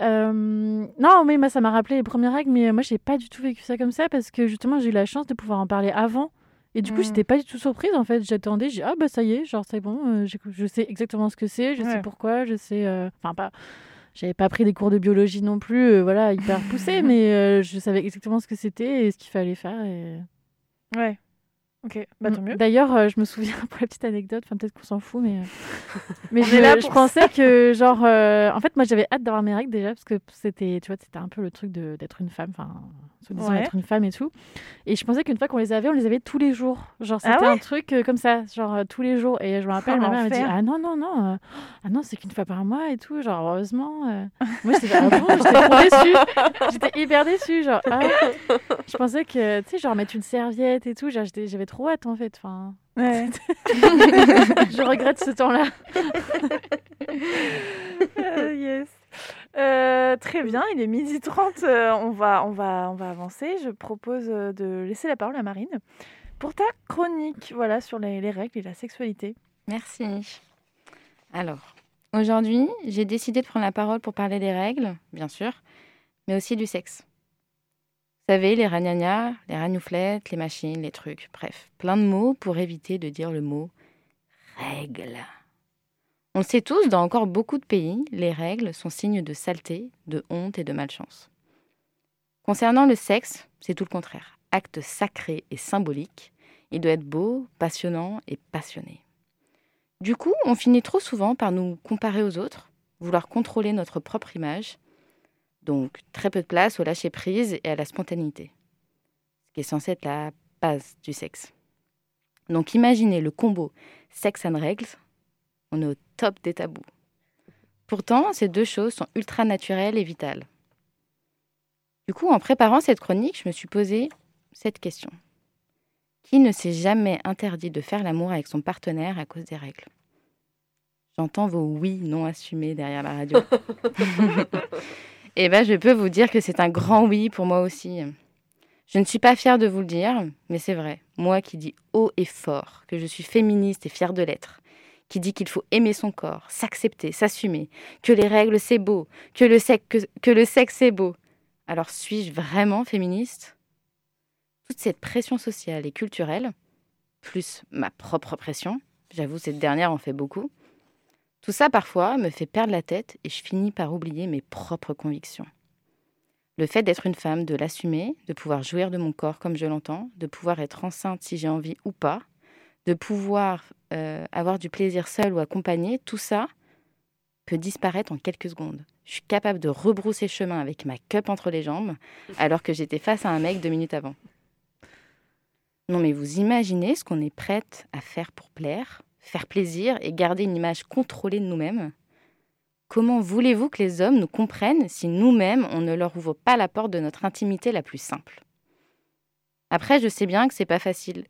Euh, non, mais moi ça m'a rappelé les premières règles, mais moi j'ai pas du tout vécu ça comme ça parce que justement j'ai eu la chance de pouvoir en parler avant. Et du coup, mmh. j'étais pas du tout surprise en fait. J'attendais, j'ai ah bah ça y est, genre c'est bon, euh, je sais exactement ce que c'est, je ouais. sais pourquoi, je sais. Enfin, pas j'avais pas pris des cours de biologie non plus, euh, voilà, hyper poussés, mais euh, je savais exactement ce que c'était et ce qu'il fallait faire. Et... Ouais. Ok, bah tant mieux. D'ailleurs, euh, je me souviens, pour la petite anecdote, enfin peut-être qu'on s'en fout, mais, mais je, je pensais que, genre, en fait, moi j'avais hâte d'avoir mes règles déjà, parce que c'était, tu vois, c'était un peu le truc d'être une femme, enfin, soi-disant ouais. être une femme et tout. Et je pensais qu'une fois qu'on les avait, on les avait tous les jours. Genre, c'était ah ouais un truc euh, comme ça, genre euh, tous les jours. Et je me rappelle, oh, ma mère m'a dit Ah non, non, non, euh, ah non, c'est qu'une fois par mois et tout. Genre, heureusement. Euh... Moi, j'étais ah bon, déçue. J'étais hyper déçue. Genre, ah, je pensais que, tu sais, genre, mettre une serviette et tout, j'avais trop hâte en fait. Enfin. Ouais. je regrette ce temps-là. uh, yes. Euh, très bien, il est midi 30, euh, on, va, on, va, on va avancer. Je propose de laisser la parole à Marine pour ta chronique voilà, sur les, les règles et la sexualité. Merci. Alors, aujourd'hui, j'ai décidé de prendre la parole pour parler des règles, bien sûr, mais aussi du sexe. Vous savez, les ragnagnas, les ragnouflettes, les machines, les trucs, bref, plein de mots pour éviter de dire le mot règle. On le sait tous, dans encore beaucoup de pays, les règles sont signes de saleté, de honte et de malchance. Concernant le sexe, c'est tout le contraire. Acte sacré et symbolique, il doit être beau, passionnant et passionné. Du coup, on finit trop souvent par nous comparer aux autres, vouloir contrôler notre propre image, donc très peu de place au lâcher-prise et à la spontanéité, ce qui est censé être la base du sexe. Donc imaginez le combo sexe and règles, on est au top des tabous. Pourtant, ces deux choses sont ultra naturelles et vitales. Du coup, en préparant cette chronique, je me suis posé cette question. Qui ne s'est jamais interdit de faire l'amour avec son partenaire à cause des règles? J'entends vos oui non assumés derrière la radio. Eh ben, je peux vous dire que c'est un grand oui pour moi aussi. Je ne suis pas fière de vous le dire, mais c'est vrai. Moi qui dis haut et fort que je suis féministe et fière de l'être, qui dit qu'il faut aimer son corps, s'accepter, s'assumer, que les règles c'est beau, que le, que- que le sexe c'est beau. Alors suis-je vraiment féministe? Toute cette pression sociale et culturelle, plus ma propre pression, j'avoue cette dernière en fait beaucoup, tout ça parfois me fait perdre la tête et je finis par oublier mes propres convictions. Le fait d'être une femme, de l'assumer, de pouvoir jouir de mon corps comme je l'entends, de pouvoir être enceinte si j'ai envie ou pas, de pouvoir euh, avoir du plaisir seul ou accompagné, tout ça peut disparaître en quelques secondes. Je suis capable de rebrousser chemin avec ma cup entre les jambes, alors que j'étais face à un mec deux minutes avant. Non mais vous imaginez ce qu'on est prête à faire pour plaire, faire plaisir et garder une image contrôlée de nous-mêmes Comment voulez-vous que les hommes nous comprennent si nous-mêmes, on ne leur ouvre pas la porte de notre intimité la plus simple? Après, je sais bien que c'est pas facile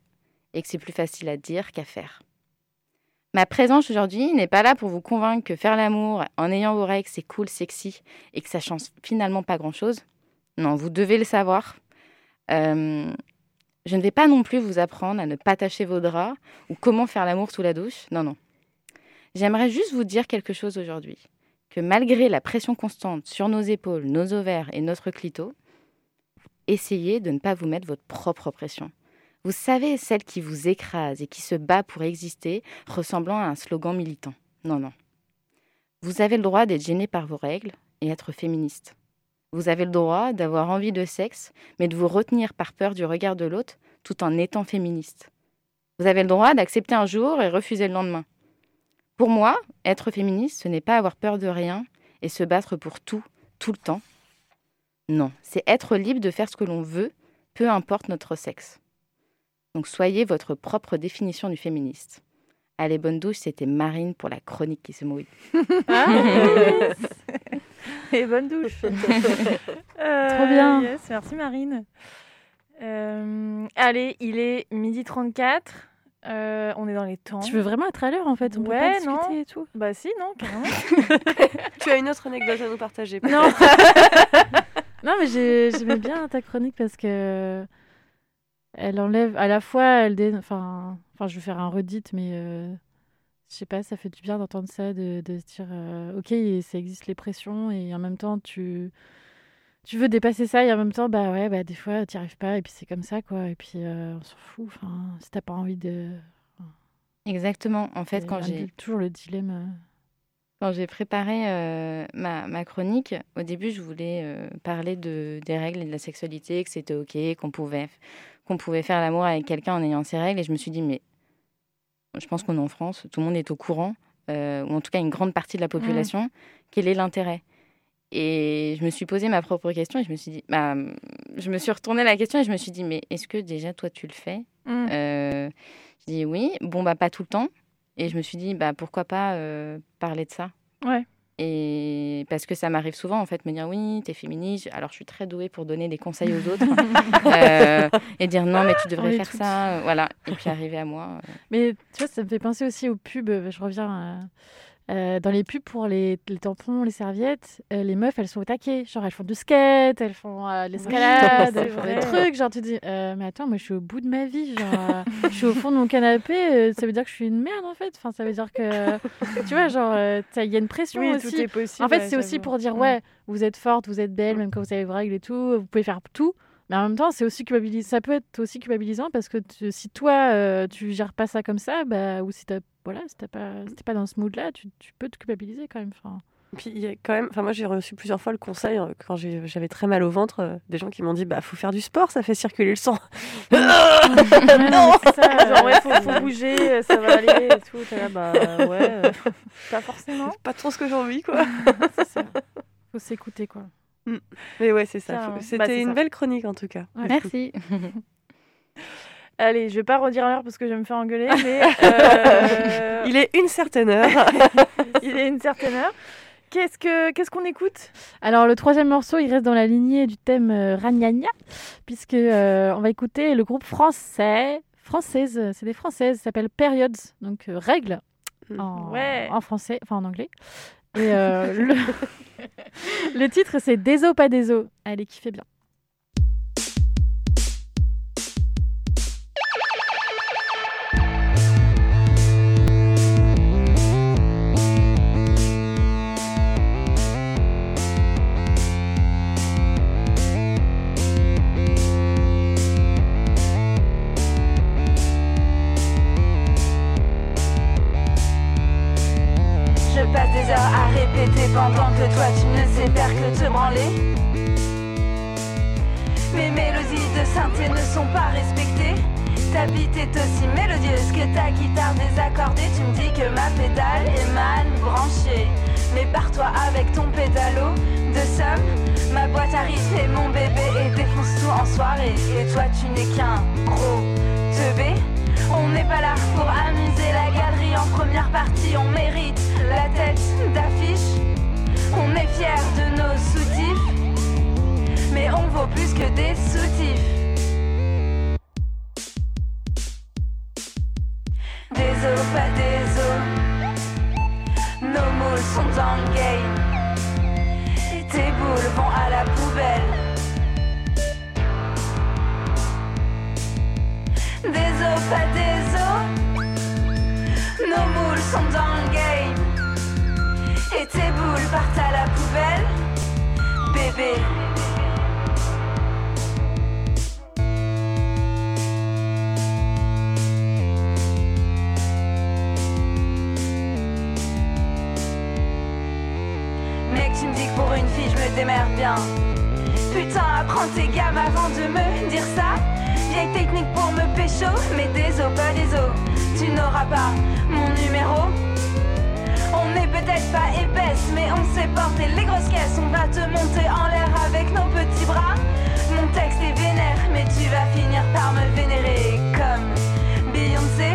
et que c'est plus facile à dire qu'à faire. Ma présence aujourd'hui n'est pas là pour vous convaincre que faire l'amour en ayant vos règles, c'est cool, sexy et que ça change finalement pas grand-chose. Non, vous devez le savoir. Euh, je ne vais pas non plus vous apprendre à ne pas tâcher vos draps ou comment faire l'amour sous la douche. Non, non. J'aimerais juste vous dire quelque chose aujourd'hui. Que malgré la pression constante sur nos épaules, nos ovaires et notre clito, essayez de ne pas vous mettre votre propre pression. Vous savez, celle qui vous écrase et qui se bat pour exister, ressemblant à un slogan militant. Non, non. Vous avez le droit d'être gêné par vos règles et être féministe. Vous avez le droit d'avoir envie de sexe, mais de vous retenir par peur du regard de l'autre tout en étant féministe. Vous avez le droit d'accepter un jour et refuser le lendemain. Pour moi, être féministe, ce n'est pas avoir peur de rien et se battre pour tout, tout le temps. Non, c'est être libre de faire ce que l'on veut, peu importe notre sexe. Donc soyez votre propre définition du féministe. Allez, bonne douche, c'était Marine pour la chronique qui se mouille. Et bonne douche. Euh, Trop bien. yes, merci Marine. Euh, allez, il est midi 34. Euh, on est dans les temps. Tu veux vraiment être à l'heure en fait? On peut Ouais, discuter non. et tout. Bah si, non, carrément. Tu as une autre anecdote à nous partager Non. non, mais j'ai- j'aimais bien ta chronique parce que elle enlève à la fois, elle dé... enfin, enfin, je vais faire un redit, mais euh, je sais pas, ça fait du bien d'entendre ça, de, de se dire, euh, ok, ça existe les pressions et en même temps tu tu veux dépasser ça et en même temps, bah ouais, bah des fois tu arrives pas et puis c'est comme ça quoi, et puis euh, on s'en fout. Enfin, si t'as pas envie de, Exactement. En fait, quand j'ai toujours le dilemme. euh. Quand j'ai préparé euh, ma, ma chronique, au début, je voulais euh, parler de, des règles et de la sexualité, que c'était OK, qu'on pouvait, qu'on pouvait faire l'amour avec quelqu'un en ayant ses règles. Et je me suis dit, mais je pense qu'on est en France, tout le monde est au courant, euh, ou en tout cas une grande partie de la population. Quel est l'intérêt? Et je me suis posé ma propre question et je me suis dit, bah, je me suis retournée la question et je me suis dit, mais est-ce que déjà toi tu le fais? Mm. Euh, Je dis oui, bon, bah pas tout le temps. Et je me suis dit, bah pourquoi pas euh, parler de ça? Ouais. Et parce que ça m'arrive souvent, en fait, me dire oui, t'es féministe. Alors, je suis très douée pour donner des conseils aux autres Euh, et dire non, mais tu devrais faire toutes. ça. euh, Voilà. Et puis arriver à moi. euh. Mais tu vois, ça me fait penser aussi aux pubs. Je reviens à- euh, dans les pubs pour les, les tampons, les serviettes. euh, les meufs, elles sont au taquet. Genre, elles font du skate, elles font euh, de l'escalade, elles font des trucs. Genre, tu te dis, mais attends, moi, je suis au bout de ma vie. Genre, je suis au fond de mon canapé. ça veut dire que je suis une merde, en fait. Enfin, ça veut dire que, tu vois, genre, il y a une pression Oui, aussi. tout est possible. En fait, ouais, c'est aussi pour dire, Mm. ouais, vous êtes forte, vous êtes belle, même quand vous avez vos règles et tout, vous pouvez faire tout. Mais en même temps, c'est aussi culpabilisant. Ça peut être aussi culpabilisant parce que tu- si toi, euh, tu gères pas ça comme ça, bah, ou si t'as voilà, si t'as pas, si t'es pas dans ce mood-là, tu, tu peux te culpabiliser quand même. Enfin, Puis il y a quand même, enfin moi j'ai reçu plusieurs fois le conseil euh, quand j'ai- j'avais très mal au ventre, euh, des gens qui m'ont dit bah faut faire du sport, ça fait circuler le sang. non, c'est ça. Genre, ouais, faut, faut bouger, euh, ça va aller et tout. Là, bah ouais, euh, pas forcément. Pas trop ce que j'ai envie quoi. c'est ça. Faut s'écouter quoi. Mais ouais c'est ça. Faut- bah, C'était une ça. belle chronique en tout cas. Ouais. Merci. Allez, je vais pas redire l'heure parce que je vais me faire engueuler, mais euh, Il est une certaine heure. il est une certaine heure. Qu'est-ce que qu'est-ce qu'on écoute? Alors le troisième morceau, il reste dans la lignée du thème euh, Ragnagna, puisque euh, on va écouter le groupe français, française, c'est des françaises, ça s'appelle Periods, donc euh, règles. en, Ouais. en français, enfin en anglais. Et euh, le... le titre, c'est Des pas des os. Allez, kiffez bien. Ta bite est aussi mélodieuse que ta guitare désaccordée. Tu me dis que ma pédale est mal branchée. Mais pars-toi avec ton pédalo de somme. Ma boîte à rythme est mon bébé et défonce tout en soirée. Et toi tu n'es qu'un gros teubé. On n'est pas là pour amuser la galerie en première partie. On mérite la tête d'affiche. On est fiers de nos soutifs. Mais on vaut plus que des soutifs. Pas des os. Nos moules sont dans le game. Et tes boules vont à la poubelle. Des os, pas des os. Nos moules sont dans le game. Et tes boules partent à la poubelle. Bébé. Bien. Putain, apprends tes gammes avant de me dire ça. Vieille technique pour me pécho, mais des os, pas des os. Tu n'auras pas mon numéro. On n'est peut-être pas épaisse, mais on sait porter les grosses caisses. On va te monter en l'air avec nos petits bras. Mon texte est vénère, mais tu vas finir par me vénérer comme Beyoncé.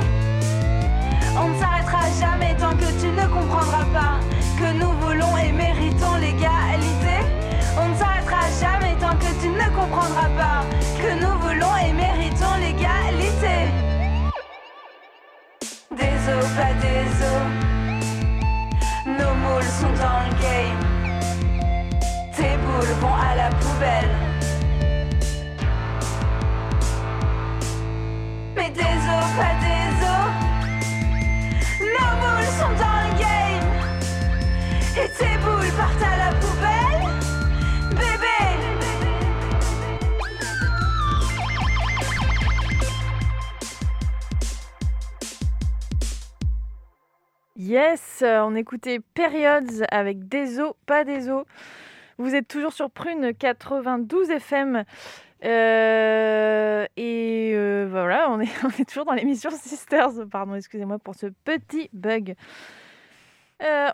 On ne s'arrêtera jamais tant que tu ne comprendras pas que nous voulons et méritons l'égalité. Jamais tant que tu ne comprendras pas que nous voulons et méritons l'égalité. Des os, pas des os. Nos moules sont dans le game. Tes boules vont à la poubelle. Mais des os, pas des Yes, euh, on écoutait Periods avec des os, pas des os. Vous êtes toujours sur Prune 92 FM. Euh, et euh, voilà, on est, toujours dans l'émission Sisters. Pardon, excusez-moi pour ce petit bug.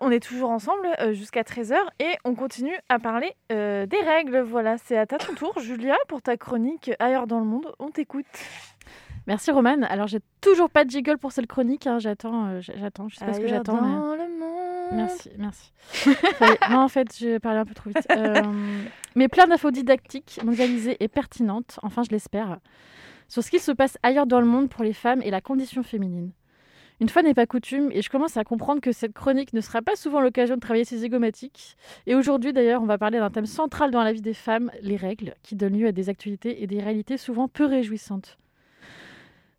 On est toujours ensemble jusqu'à 13h et on continue à parler des règles. Voilà, c'est à ta ton tour, Julia, pour ta chronique Ailleurs dans le monde. On t'écoute. Merci Romane. Alors j'ai toujours pas de jiggle pour cette chronique. hein. J'attends, euh, j'attends. Je sais pas ce que j'attends. mais- dans le monde. Merci, merci. Non, en fait, j'ai parlé un peu trop vite. Euh, mais plein d'infos didactiques, mondialisées et pertinentes, enfin je l'espère, sur ce qu'il se passe ailleurs dans le monde pour les femmes et la condition féminine. Une fois n'est pas coutume, et je commence à comprendre que cette chronique ne sera pas souvent l'occasion de travailler ces zygomatiques. Et aujourd'hui, d'ailleurs, on va parler d'un thème central dans la vie des femmes, les règles, qui donnent lieu à des actualités et des réalités souvent peu réjouissantes.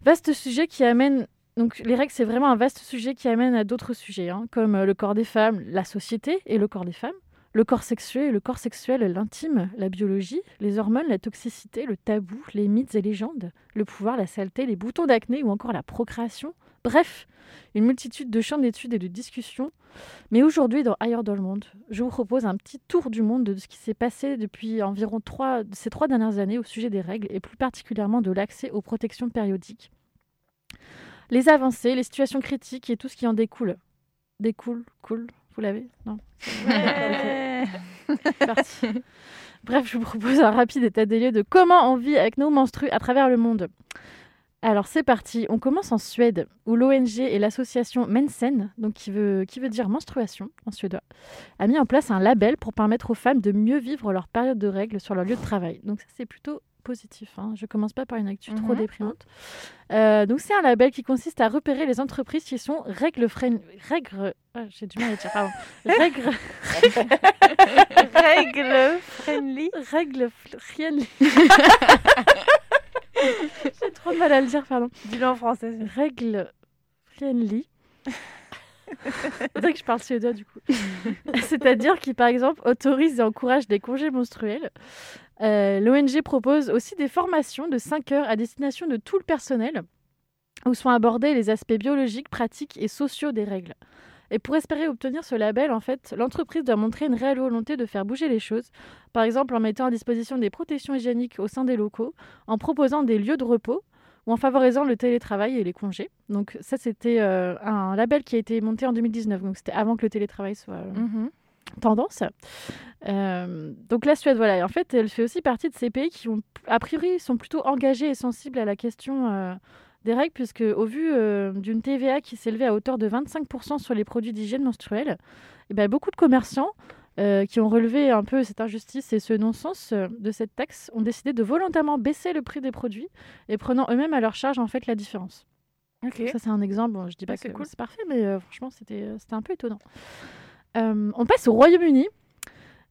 Vaste sujet qui amène donc les règles, c'est vraiment un vaste sujet qui amène à d'autres sujets, hein, comme euh, le corps des femmes, la société et le corps des femmes, le corps sexué, le corps sexuel, l'intime, la biologie, les hormones, la toxicité, le tabou, les mythes et légendes, le pouvoir, la saleté, les boutons d'acné ou encore la procréation. Bref, une multitude de champs d'études et de discussions. Mais aujourd'hui, dans Ailleurs dans le monde, je vous propose un petit tour du monde de ce qui s'est passé depuis environ trois, ces trois dernières années au sujet des règles et plus particulièrement de l'accès aux protections périodiques les avancées, les situations critiques et tout ce qui en découle. Découle, cool, vous l'avez? Non Ouais. C'est parti. Bref, je vous propose un rapide état des lieux de comment on vit avec nos menstrues à travers le monde. Alors c'est parti, on commence en Suède, où l'ONG et l'association Mensen, donc qui veut, qui veut dire menstruation en suédois, a mis en place un label pour permettre aux femmes de mieux vivre leur période de règles sur leur lieu de travail. Donc ça c'est plutôt positif. hein. Je commence pas par une actu trop Mhm. déprimante. Euh, donc c'est un label qui consiste à repérer les entreprises qui sont règles friendly. Règles. ah, J'ai du mal à dire. Pardon. Règles. Règles friendly. Règles friendly. J'ai trop de mal à le dire, pardon. Dis-le en français. Règles friendly. C'est vrai que je parle suédois du coup. C'est-à-dire qui, par exemple, autorise et encourage des congés menstruels. Euh, L'ONG propose aussi des formations de 5 heures à destination de tout le personnel où sont abordés les aspects biologiques, pratiques et sociaux des règles. Et pour espérer obtenir ce label, en fait, l'entreprise doit montrer une réelle volonté de faire bouger les choses, par exemple en mettant à disposition des protections hygiéniques au sein des locaux, en proposant des lieux de repos ou en favorisant le télétravail et les congés. Donc ça, c'était euh, un label qui a été monté en 2019, donc c'était avant que le télétravail soit euh, Mhm. tendance. Euh, donc la Suède, voilà, et en fait, elle fait aussi partie de ces pays qui, ont, a priori, sont plutôt engagés et sensibles à la question euh, des règles, puisque au vu euh, d'une TVA qui s'élevait à hauteur de 25% sur les produits d'hygiène menstruelle, eh ben, beaucoup de commerçants euh, qui ont relevé un peu cette injustice et ce non-sens euh, de cette taxe ont décidé de volontairement baisser le prix des produits et prenant eux-mêmes à leur charge en fait la différence. Ça c'est un exemple. Bon, je dis pas c'est que cool. c'est parfait, mais franchement c'était c'était un peu étonnant. On passe au Royaume-Uni.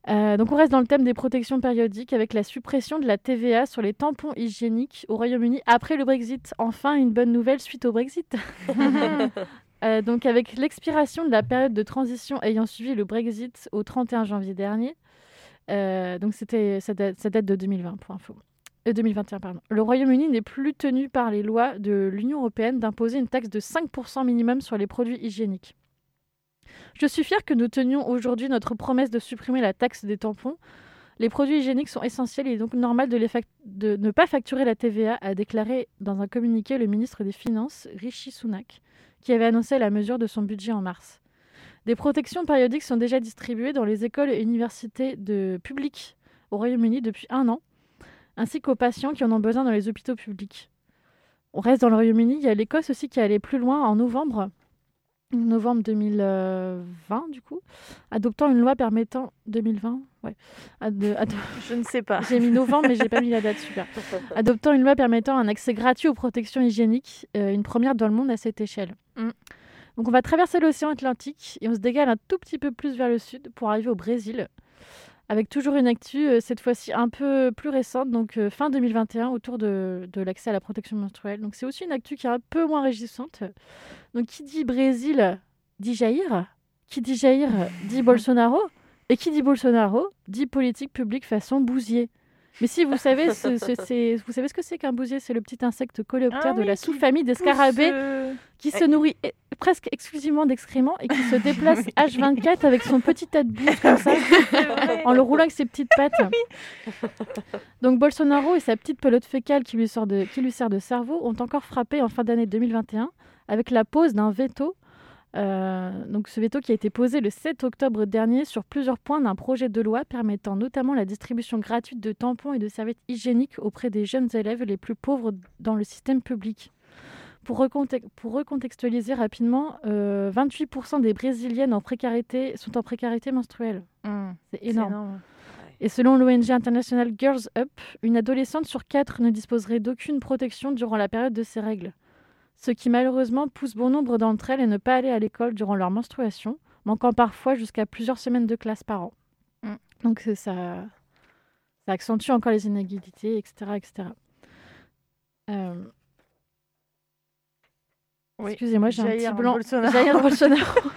Euh, donc on reste dans le thème des protections périodiques avec la suppression de la TVA sur les tampons hygiéniques au Royaume-Uni après le Brexit. Enfin une bonne nouvelle suite au Brexit. Euh, donc avec l'expiration de la période de transition ayant suivi le Brexit au 31 janvier dernier, euh, donc c'était ça date, ça date de 2020 pour info. Euh, 2021 pardon. Le Royaume-Uni n'est plus tenu par les lois de l'Union européenne d'imposer une taxe de 5% minimum sur les produits hygiéniques. Je suis fière que nous tenions aujourd'hui notre promesse de supprimer la taxe des tampons. Les produits hygiéniques sont essentiels et il est donc normal de ne pas facturer la TVA, a déclaré dans un communiqué le ministre des Finances, Rishi Sunak, qui avait annoncé la mesure de son budget en mars. Des protections périodiques sont déjà distribuées dans les écoles et universités de publiques au Royaume-Uni depuis un an, ainsi qu'aux patients qui en ont besoin dans les hôpitaux publics. On reste dans le Royaume-Uni. Il y a l'Écosse aussi qui est allée plus loin en novembre, novembre 2020 du coup, adoptant une loi permettant 2020, ouais, Ad- ad- Je ne sais pas. j'ai mis novembre, mais j'ai pas mis la date, super. Adoptant une loi permettant un accès gratuit aux protections hygiéniques, euh, une première dans le monde à cette échelle. Mm. Donc on va traverser l'océan Atlantique et on se dégale un tout petit peu plus vers le sud pour arriver au Brésil, avec toujours une actu, euh, cette fois-ci un peu plus récente, donc euh, fin 2021, autour de, de l'accès à la protection menstruelle. Donc c'est aussi une actu qui est un peu moins réjouissante. Donc qui dit Brésil dit Jair, qui dit Jair dit Bolsonaro, et qui dit Bolsonaro dit politique publique façon bousier. Mais si vous savez, ce, ce- c'est- vous savez ce que c'est qu'un bousier? C'est le petit insecte coléoptère Ah de oui, la sous-famille des scarabées pousse, euh, qui se nourrit e- presque exclusivement d'excréments et qui se déplace H24 avec son petit tas de bouse comme ça, en le roulant avec ses petites pattes. Donc Bolsonaro et sa petite pelote fécale qui lui, sort de, qui lui sert de cerveau ont encore frappé en fin d'année 2021 avec la pose d'un veto. Euh, donc ce veto qui a été posé le 7 octobre dernier sur plusieurs points d'un projet de loi permettant notamment la distribution gratuite de tampons et de serviettes hygiéniques auprès des jeunes élèves les plus pauvres dans le système public. Pour, reconte- pour recontextualiser rapidement, euh, 28% des Brésiliennes en précarité sont en précarité menstruelle. hmm, C'est c'est énorme. Et selon l'ONG internationale Girls Up, une adolescente sur quatre ne disposerait d'aucune protection durant la période de ses règles. Ce qui malheureusement pousse bon nombre d'entre elles à ne pas aller à l'école durant leur menstruation, manquant parfois jusqu'à plusieurs semaines de classe par an. Mm. Donc ça, ça accentue encore les inégalités, etc. etc. Euh, Oui. Excusez-moi, j'ai un petit blanc. Bolsonaro. Jair Bolsonaro.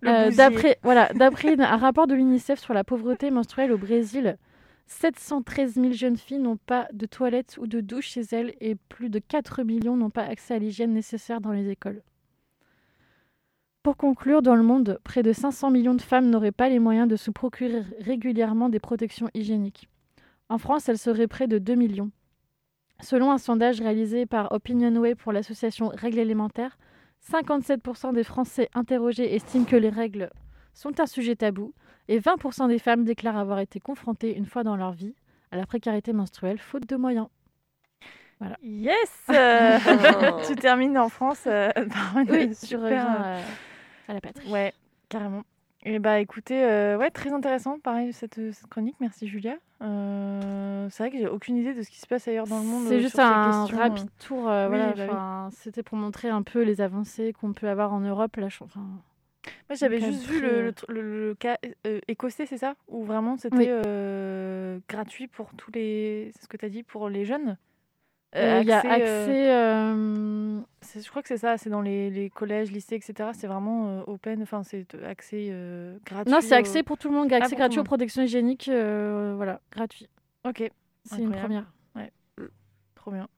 Le Euh, d'après voilà, d'après un rapport de l'UNICEF sur la pauvreté menstruelle au Brésil, 713 000 jeunes filles n'ont pas de toilette ou de douche chez elles et plus de 4 millions n'ont pas accès à l'hygiène nécessaire dans les écoles. Pour conclure, dans le monde, près de 500 millions de femmes n'auraient pas les moyens de se procurer régulièrement des protections hygiéniques. En France, elles seraient près de 2 millions. Selon un sondage réalisé par Opinionway pour l'association Règles élémentaires, 57% des Français interrogés estiment que les règles sont un sujet tabou et 20% des femmes déclarent avoir été confrontées une fois dans leur vie à la précarité menstruelle faute de moyens. Voilà. Yes euh, Tu termines en France euh, par une Oui, je super, reviens euh, euh, à la patrie. Ouais, carrément. Et bah écoutez, euh, ouais, très intéressant, pareil, cette, cette chronique. Merci Julia. Euh, c'est vrai que j'ai aucune idée de ce qui se passe ailleurs dans le monde. C'est juste un questions, rapide tour. euh, Oui, voilà, bah oui. enfin, C'était pour montrer un peu les avancées qu'on peut avoir en Europe. Là, je- enfin, Moi, j'avais juste vu le, euh, le tr- le- le cas euh, écossais, c'est ça? Où vraiment c'était Oui. euh, gratuit pour tous les. C'est ce que tu as dit pour les jeunes? Euh, Il y a euh, accès. euh, je crois que c'est ça, c'est dans les, les collèges, lycées, etc. C'est vraiment euh, open, enfin, c'est euh, accès euh, gratuit. Non, c'est accès pour tout le monde, Ah, accès gratuit aux protections hygiéniques, euh, voilà, gratuit. Ok. C'est une première. Ouais. Trop bien.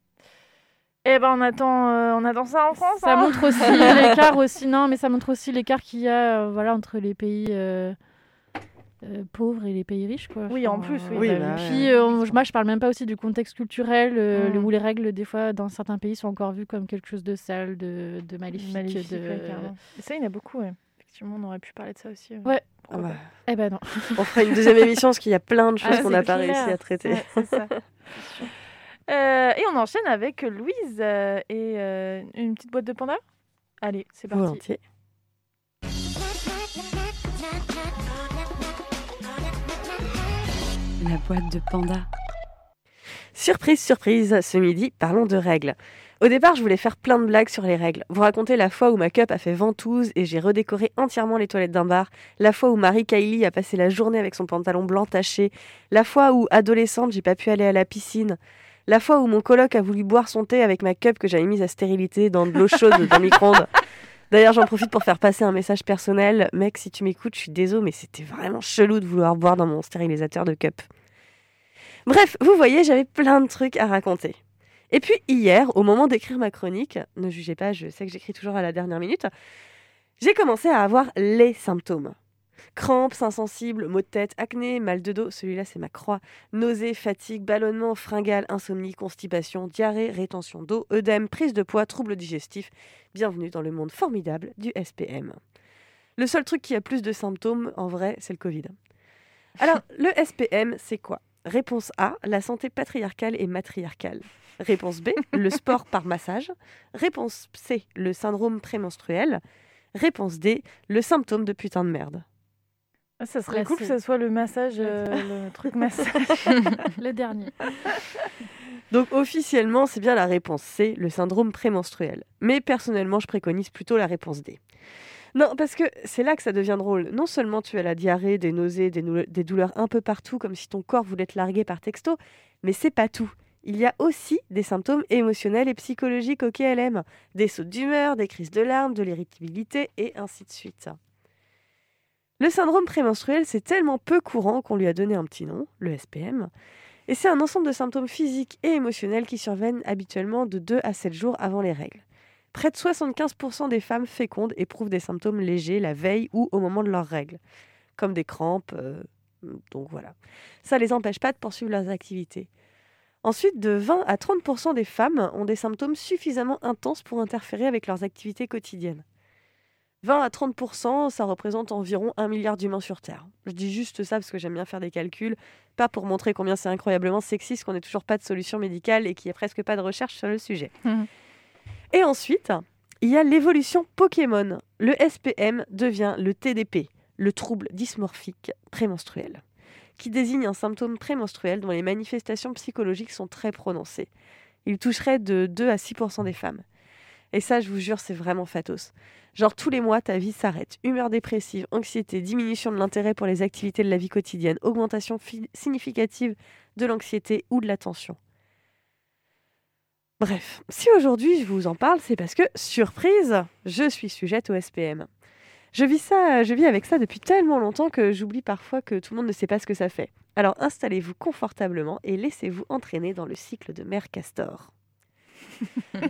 Eh ben, on attend, euh, on attend ça en France. Ça hein. montre aussi l'écart aussi, non, mais ça montre aussi l'écart qu'il y a, euh, voilà, entre les pays euh, euh, pauvres et les pays riches, quoi. Oui, en plus, oui. Oui, bah bah ouais. Puis, euh, moi, je parle même pas aussi du contexte culturel, euh, Mm. où les règles, des fois, dans certains pays, sont encore vues comme quelque chose de sale, de, de maléfique. Maléfique, de... ouais, ça, il y en a beaucoup, ouais. Effectivement, on aurait pu parler de ça aussi. euh. Ouais. Ah bah, Eh ben non. on fera une deuxième émission parce qu'il y a plein de choses Ah, qu'on c'est n'a pas réussi à traiter. Ouais, c'est ça. Euh, et on enchaîne avec Louise euh, et euh, une petite boîte de panda. Allez, c'est parti. Volontiers. La boîte de panda. Surprise, surprise, ce midi, parlons de règles. Au départ, je voulais faire plein de blagues sur les règles. Vous raconter la fois où ma cup a fait ventouse et j'ai redécoré entièrement les toilettes d'un bar, la fois où Marie Kylie a passé la journée avec son pantalon blanc taché, la fois où, adolescente, j'ai pas pu aller à la piscine, la fois où mon coloc a voulu boire son thé avec ma cup que j'avais mise à stérilité dans de l'eau chaude d'un micro-ondes. D'ailleurs, j'en profite pour faire passer un message personnel. Mec, si tu m'écoutes, je suis désolé, mais c'était vraiment chelou de vouloir boire dans mon stérilisateur de cup. Bref, vous voyez, j'avais plein de trucs à raconter. Et puis hier, au moment d'écrire ma chronique, ne jugez pas, je sais que j'écris toujours à la dernière minute, j'ai commencé à avoir les symptômes. Crampes, seins sensibles, maux de tête, acné, mal de dos, celui-là c'est ma croix, nausées, fatigue, ballonnement, fringales, insomnie, constipation, diarrhée, rétention d'eau, œdème, prise de poids, troubles digestifs. Bienvenue dans le monde formidable du SPM. Le seul truc qui a plus de symptômes, en vrai, c'est le Covid. Alors, le SPM, c'est quoi? Réponse A, la santé patriarcale et matriarcale. Réponse B, le sport par massage. Réponse C, le syndrome prémenstruel. Réponse D, le symptôme de putain de merde. Ah, ça serait Là, cool que ce soit le massage, euh, le truc massage. le dernier. Donc officiellement, c'est bien la réponse C, le syndrome prémenstruel. Mais personnellement, je préconise plutôt la réponse D. Non, parce que c'est là que ça devient drôle. Non seulement tu as la diarrhée, des nausées, des, nou- des douleurs un peu partout, comme si ton corps voulait te larguer par texto, mais c'est pas tout. Il y a aussi des symptômes émotionnels et psychologiques au KLM. Des sautes d'humeur, des crises de larmes, de l'irritabilité, et ainsi de suite. Le syndrome prémenstruel, c'est tellement peu courant qu'on lui a donné un petit nom, le SPM, et c'est un ensemble de symptômes physiques et émotionnels qui surviennent habituellement de 2 à 7 jours avant les règles. Près de 75% des femmes fécondes éprouvent des symptômes légers la veille ou au moment de leurs règles, comme des crampes. euh, donc voilà. Ça ne les empêche pas de poursuivre leurs activités. Ensuite, de 20 à 30% des femmes ont des symptômes suffisamment intenses pour interférer avec leurs activités quotidiennes. 20 à 30%, ça représente environ 1 milliard d'humains sur Terre. Je dis juste ça parce que j'aime bien faire des calculs, pas pour montrer combien c'est incroyablement sexiste qu'on n'ait toujours pas de solution médicale et qu'il n'y a presque pas de recherche sur le sujet. Et ensuite, il y a l'évolution Pokémon. Le SPM devient le TDP, le trouble dysmorphique prémenstruel, qui désigne un symptôme prémenstruel dont les manifestations psychologiques sont très prononcées. Il toucherait de 2 à 6% des femmes. Et ça, je vous jure, c'est vraiment fatos. Genre, tous les mois, ta vie s'arrête. Humeur dépressive, anxiété, diminution de l'intérêt pour les activités de la vie quotidienne, augmentation fi- significative de l'anxiété ou de la tension. Bref, si aujourd'hui je vous en parle, c'est parce que, surprise, je suis sujette au SPM. Je vis ça, je vis avec ça depuis tellement longtemps que j'oublie parfois que tout le monde ne sait pas ce que ça fait. Alors installez-vous confortablement et laissez-vous entraîner dans le cycle de Mère Castor.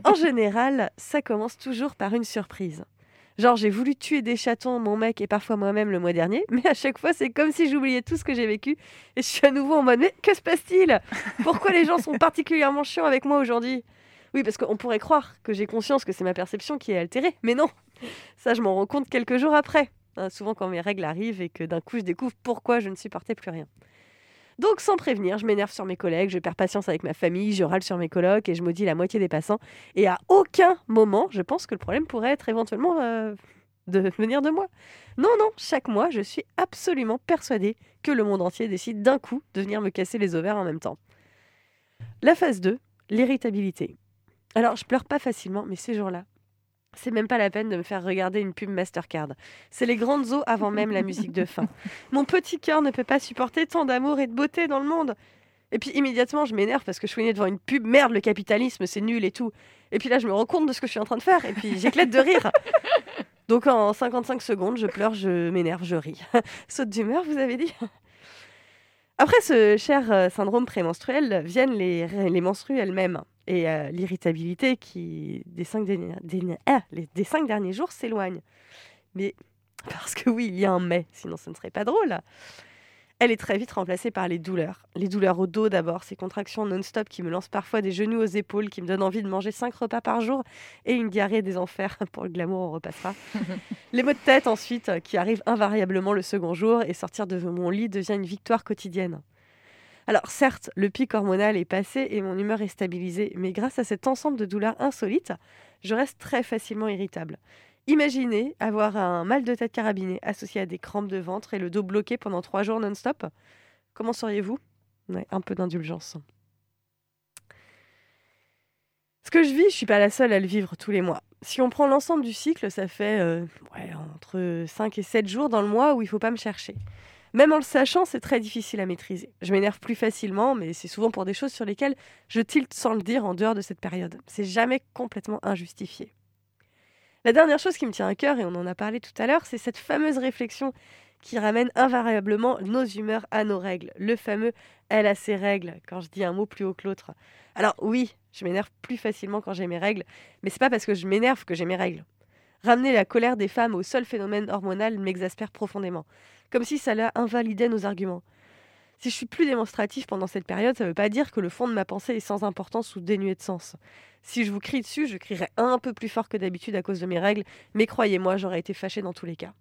En général, ça commence toujours par une surprise. Genre, j'ai voulu tuer des chatons, mon mec et parfois moi-même le mois dernier, mais à chaque fois, c'est comme si j'oubliais tout ce que j'ai vécu et je suis à nouveau en mode Mais que se passe-t-il? Pourquoi les gens sont particulièrement chiants avec moi aujourd'hui? Oui, parce qu'on pourrait croire que j'ai conscience que c'est ma perception qui est altérée, mais non Ça, je m'en rends compte quelques jours après. Hein, souvent, quand mes règles arrivent et que d'un coup, je découvre pourquoi je ne supportais plus rien. Donc, sans prévenir, je m'énerve sur mes collègues, je perds patience avec ma famille, je râle sur mes colocs et je maudis la moitié des passants. Et à aucun moment, je pense que le problème pourrait être éventuellement euh, de venir de moi. Non, non, chaque mois, je suis absolument persuadée que le monde entier décide d'un coup de venir me casser les ovaires en même temps. La phase 2, l'irritabilité. Alors, je pleure pas facilement, mais ces jours-là, c'est même pas la peine de me faire regarder une pub Mastercard. C'est les grandes eaux avant même la musique de fin. Mon petit cœur ne peut pas supporter tant d'amour et de beauté dans le monde. Et puis immédiatement, je m'énerve parce que je suis née devant une pub. Merde, le capitalisme, c'est nul et tout. Et puis là, je me rends compte de ce que je suis en train de faire. Et puis j'éclate de rire. Donc en 55 secondes, je pleure, je m'énerve, je ris. Saute d'humeur, vous avez dit Après ce cher euh, syndrome prémenstruel, viennent les, les menstrues elles-mêmes et euh, l'irritabilité qui, des cinq, derniers, derniers- ah, les- des cinq derniers jours, s'éloigne. Mais parce que oui, il y a un mais, sinon ce ne serait pas drôle. Elle est très vite remplacée par les douleurs. Les douleurs au dos d'abord, ces contractions non-stop qui me lancent parfois des genoux aux épaules, qui me donnent envie de manger cinq repas par jour et une diarrhée des enfers. Pour le glamour, on repassera. les maux de tête ensuite, qui arrivent invariablement le second jour et sortir de mon lit devient une victoire quotidienne. Alors certes, le pic hormonal est passé et mon humeur est stabilisée, mais grâce à cet ensemble de douleurs insolites, je reste très facilement irritable. Imaginez avoir un mal de tête carabiné associé à des crampes de ventre et le dos bloqué pendant trois jours non-stop. Comment seriez-vous Un peu d'indulgence. Ce que je vis, je suis pas la seule à le vivre tous les mois. Si on prend l'ensemble du cycle, ça fait euh, entre 5 et 7 jours dans le mois où il faut pas me chercher. Même en le sachant, c'est très difficile à maîtriser. Je m'énerve plus facilement, mais c'est souvent pour des choses sur lesquelles je tilte sans le dire en dehors de cette période. C'est jamais complètement injustifié. La dernière chose qui me tient à cœur, et on en a parlé tout à l'heure, c'est cette fameuse réflexion qui ramène invariablement nos humeurs à nos règles. Le fameux elle a ses règles, quand je dis un mot plus haut que l'autre. Alors oui, je m'énerve plus facilement quand j'ai mes règles, mais c'est pas parce que je m'énerve que j'ai mes règles. Ramener la colère des femmes au seul phénomène hormonal m'exaspère profondément, comme si ça leur invalidait nos arguments. Si je suis plus démonstratif pendant cette période, ça ne veut pas dire que le fond de ma pensée est sans importance ou dénué de sens. Si je vous crie dessus, je crierai un peu plus fort que d'habitude à cause de mes règles, mais croyez-moi, j'aurais été fâchée dans tous les cas.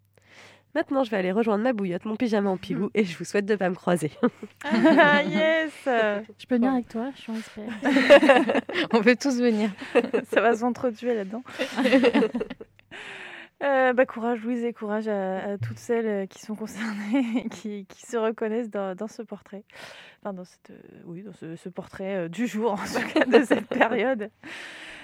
Maintenant, je vais aller rejoindre ma bouillotte, mon pyjama en pilou, et je vous souhaite de ne pas me croiser. Ah, yes Je peux venir avec toi, je suis en espère. On peut tous venir. Ça va s'entretuer là-dedans. Euh, bah, courage Louise et courage à, à toutes celles euh, qui sont concernées et qui, qui se reconnaissent dans, dans ce portrait. Enfin, dans, cette, euh, oui, dans ce, ce portrait euh, du jour, en tout cas de cette période.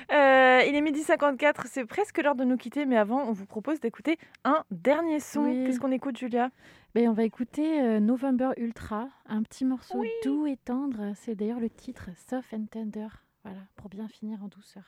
Il est midi 54, c'est presque l'heure de nous quitter, mais avant, on vous propose d'écouter un dernier son. Oui. Qu'est-ce qu'on écoute, Julia? Ben, on va écouter November Ultra, un petit morceau doux et tendre. C'est d'ailleurs le titre Soft and Tender. Voilà, pour bien finir en douceur.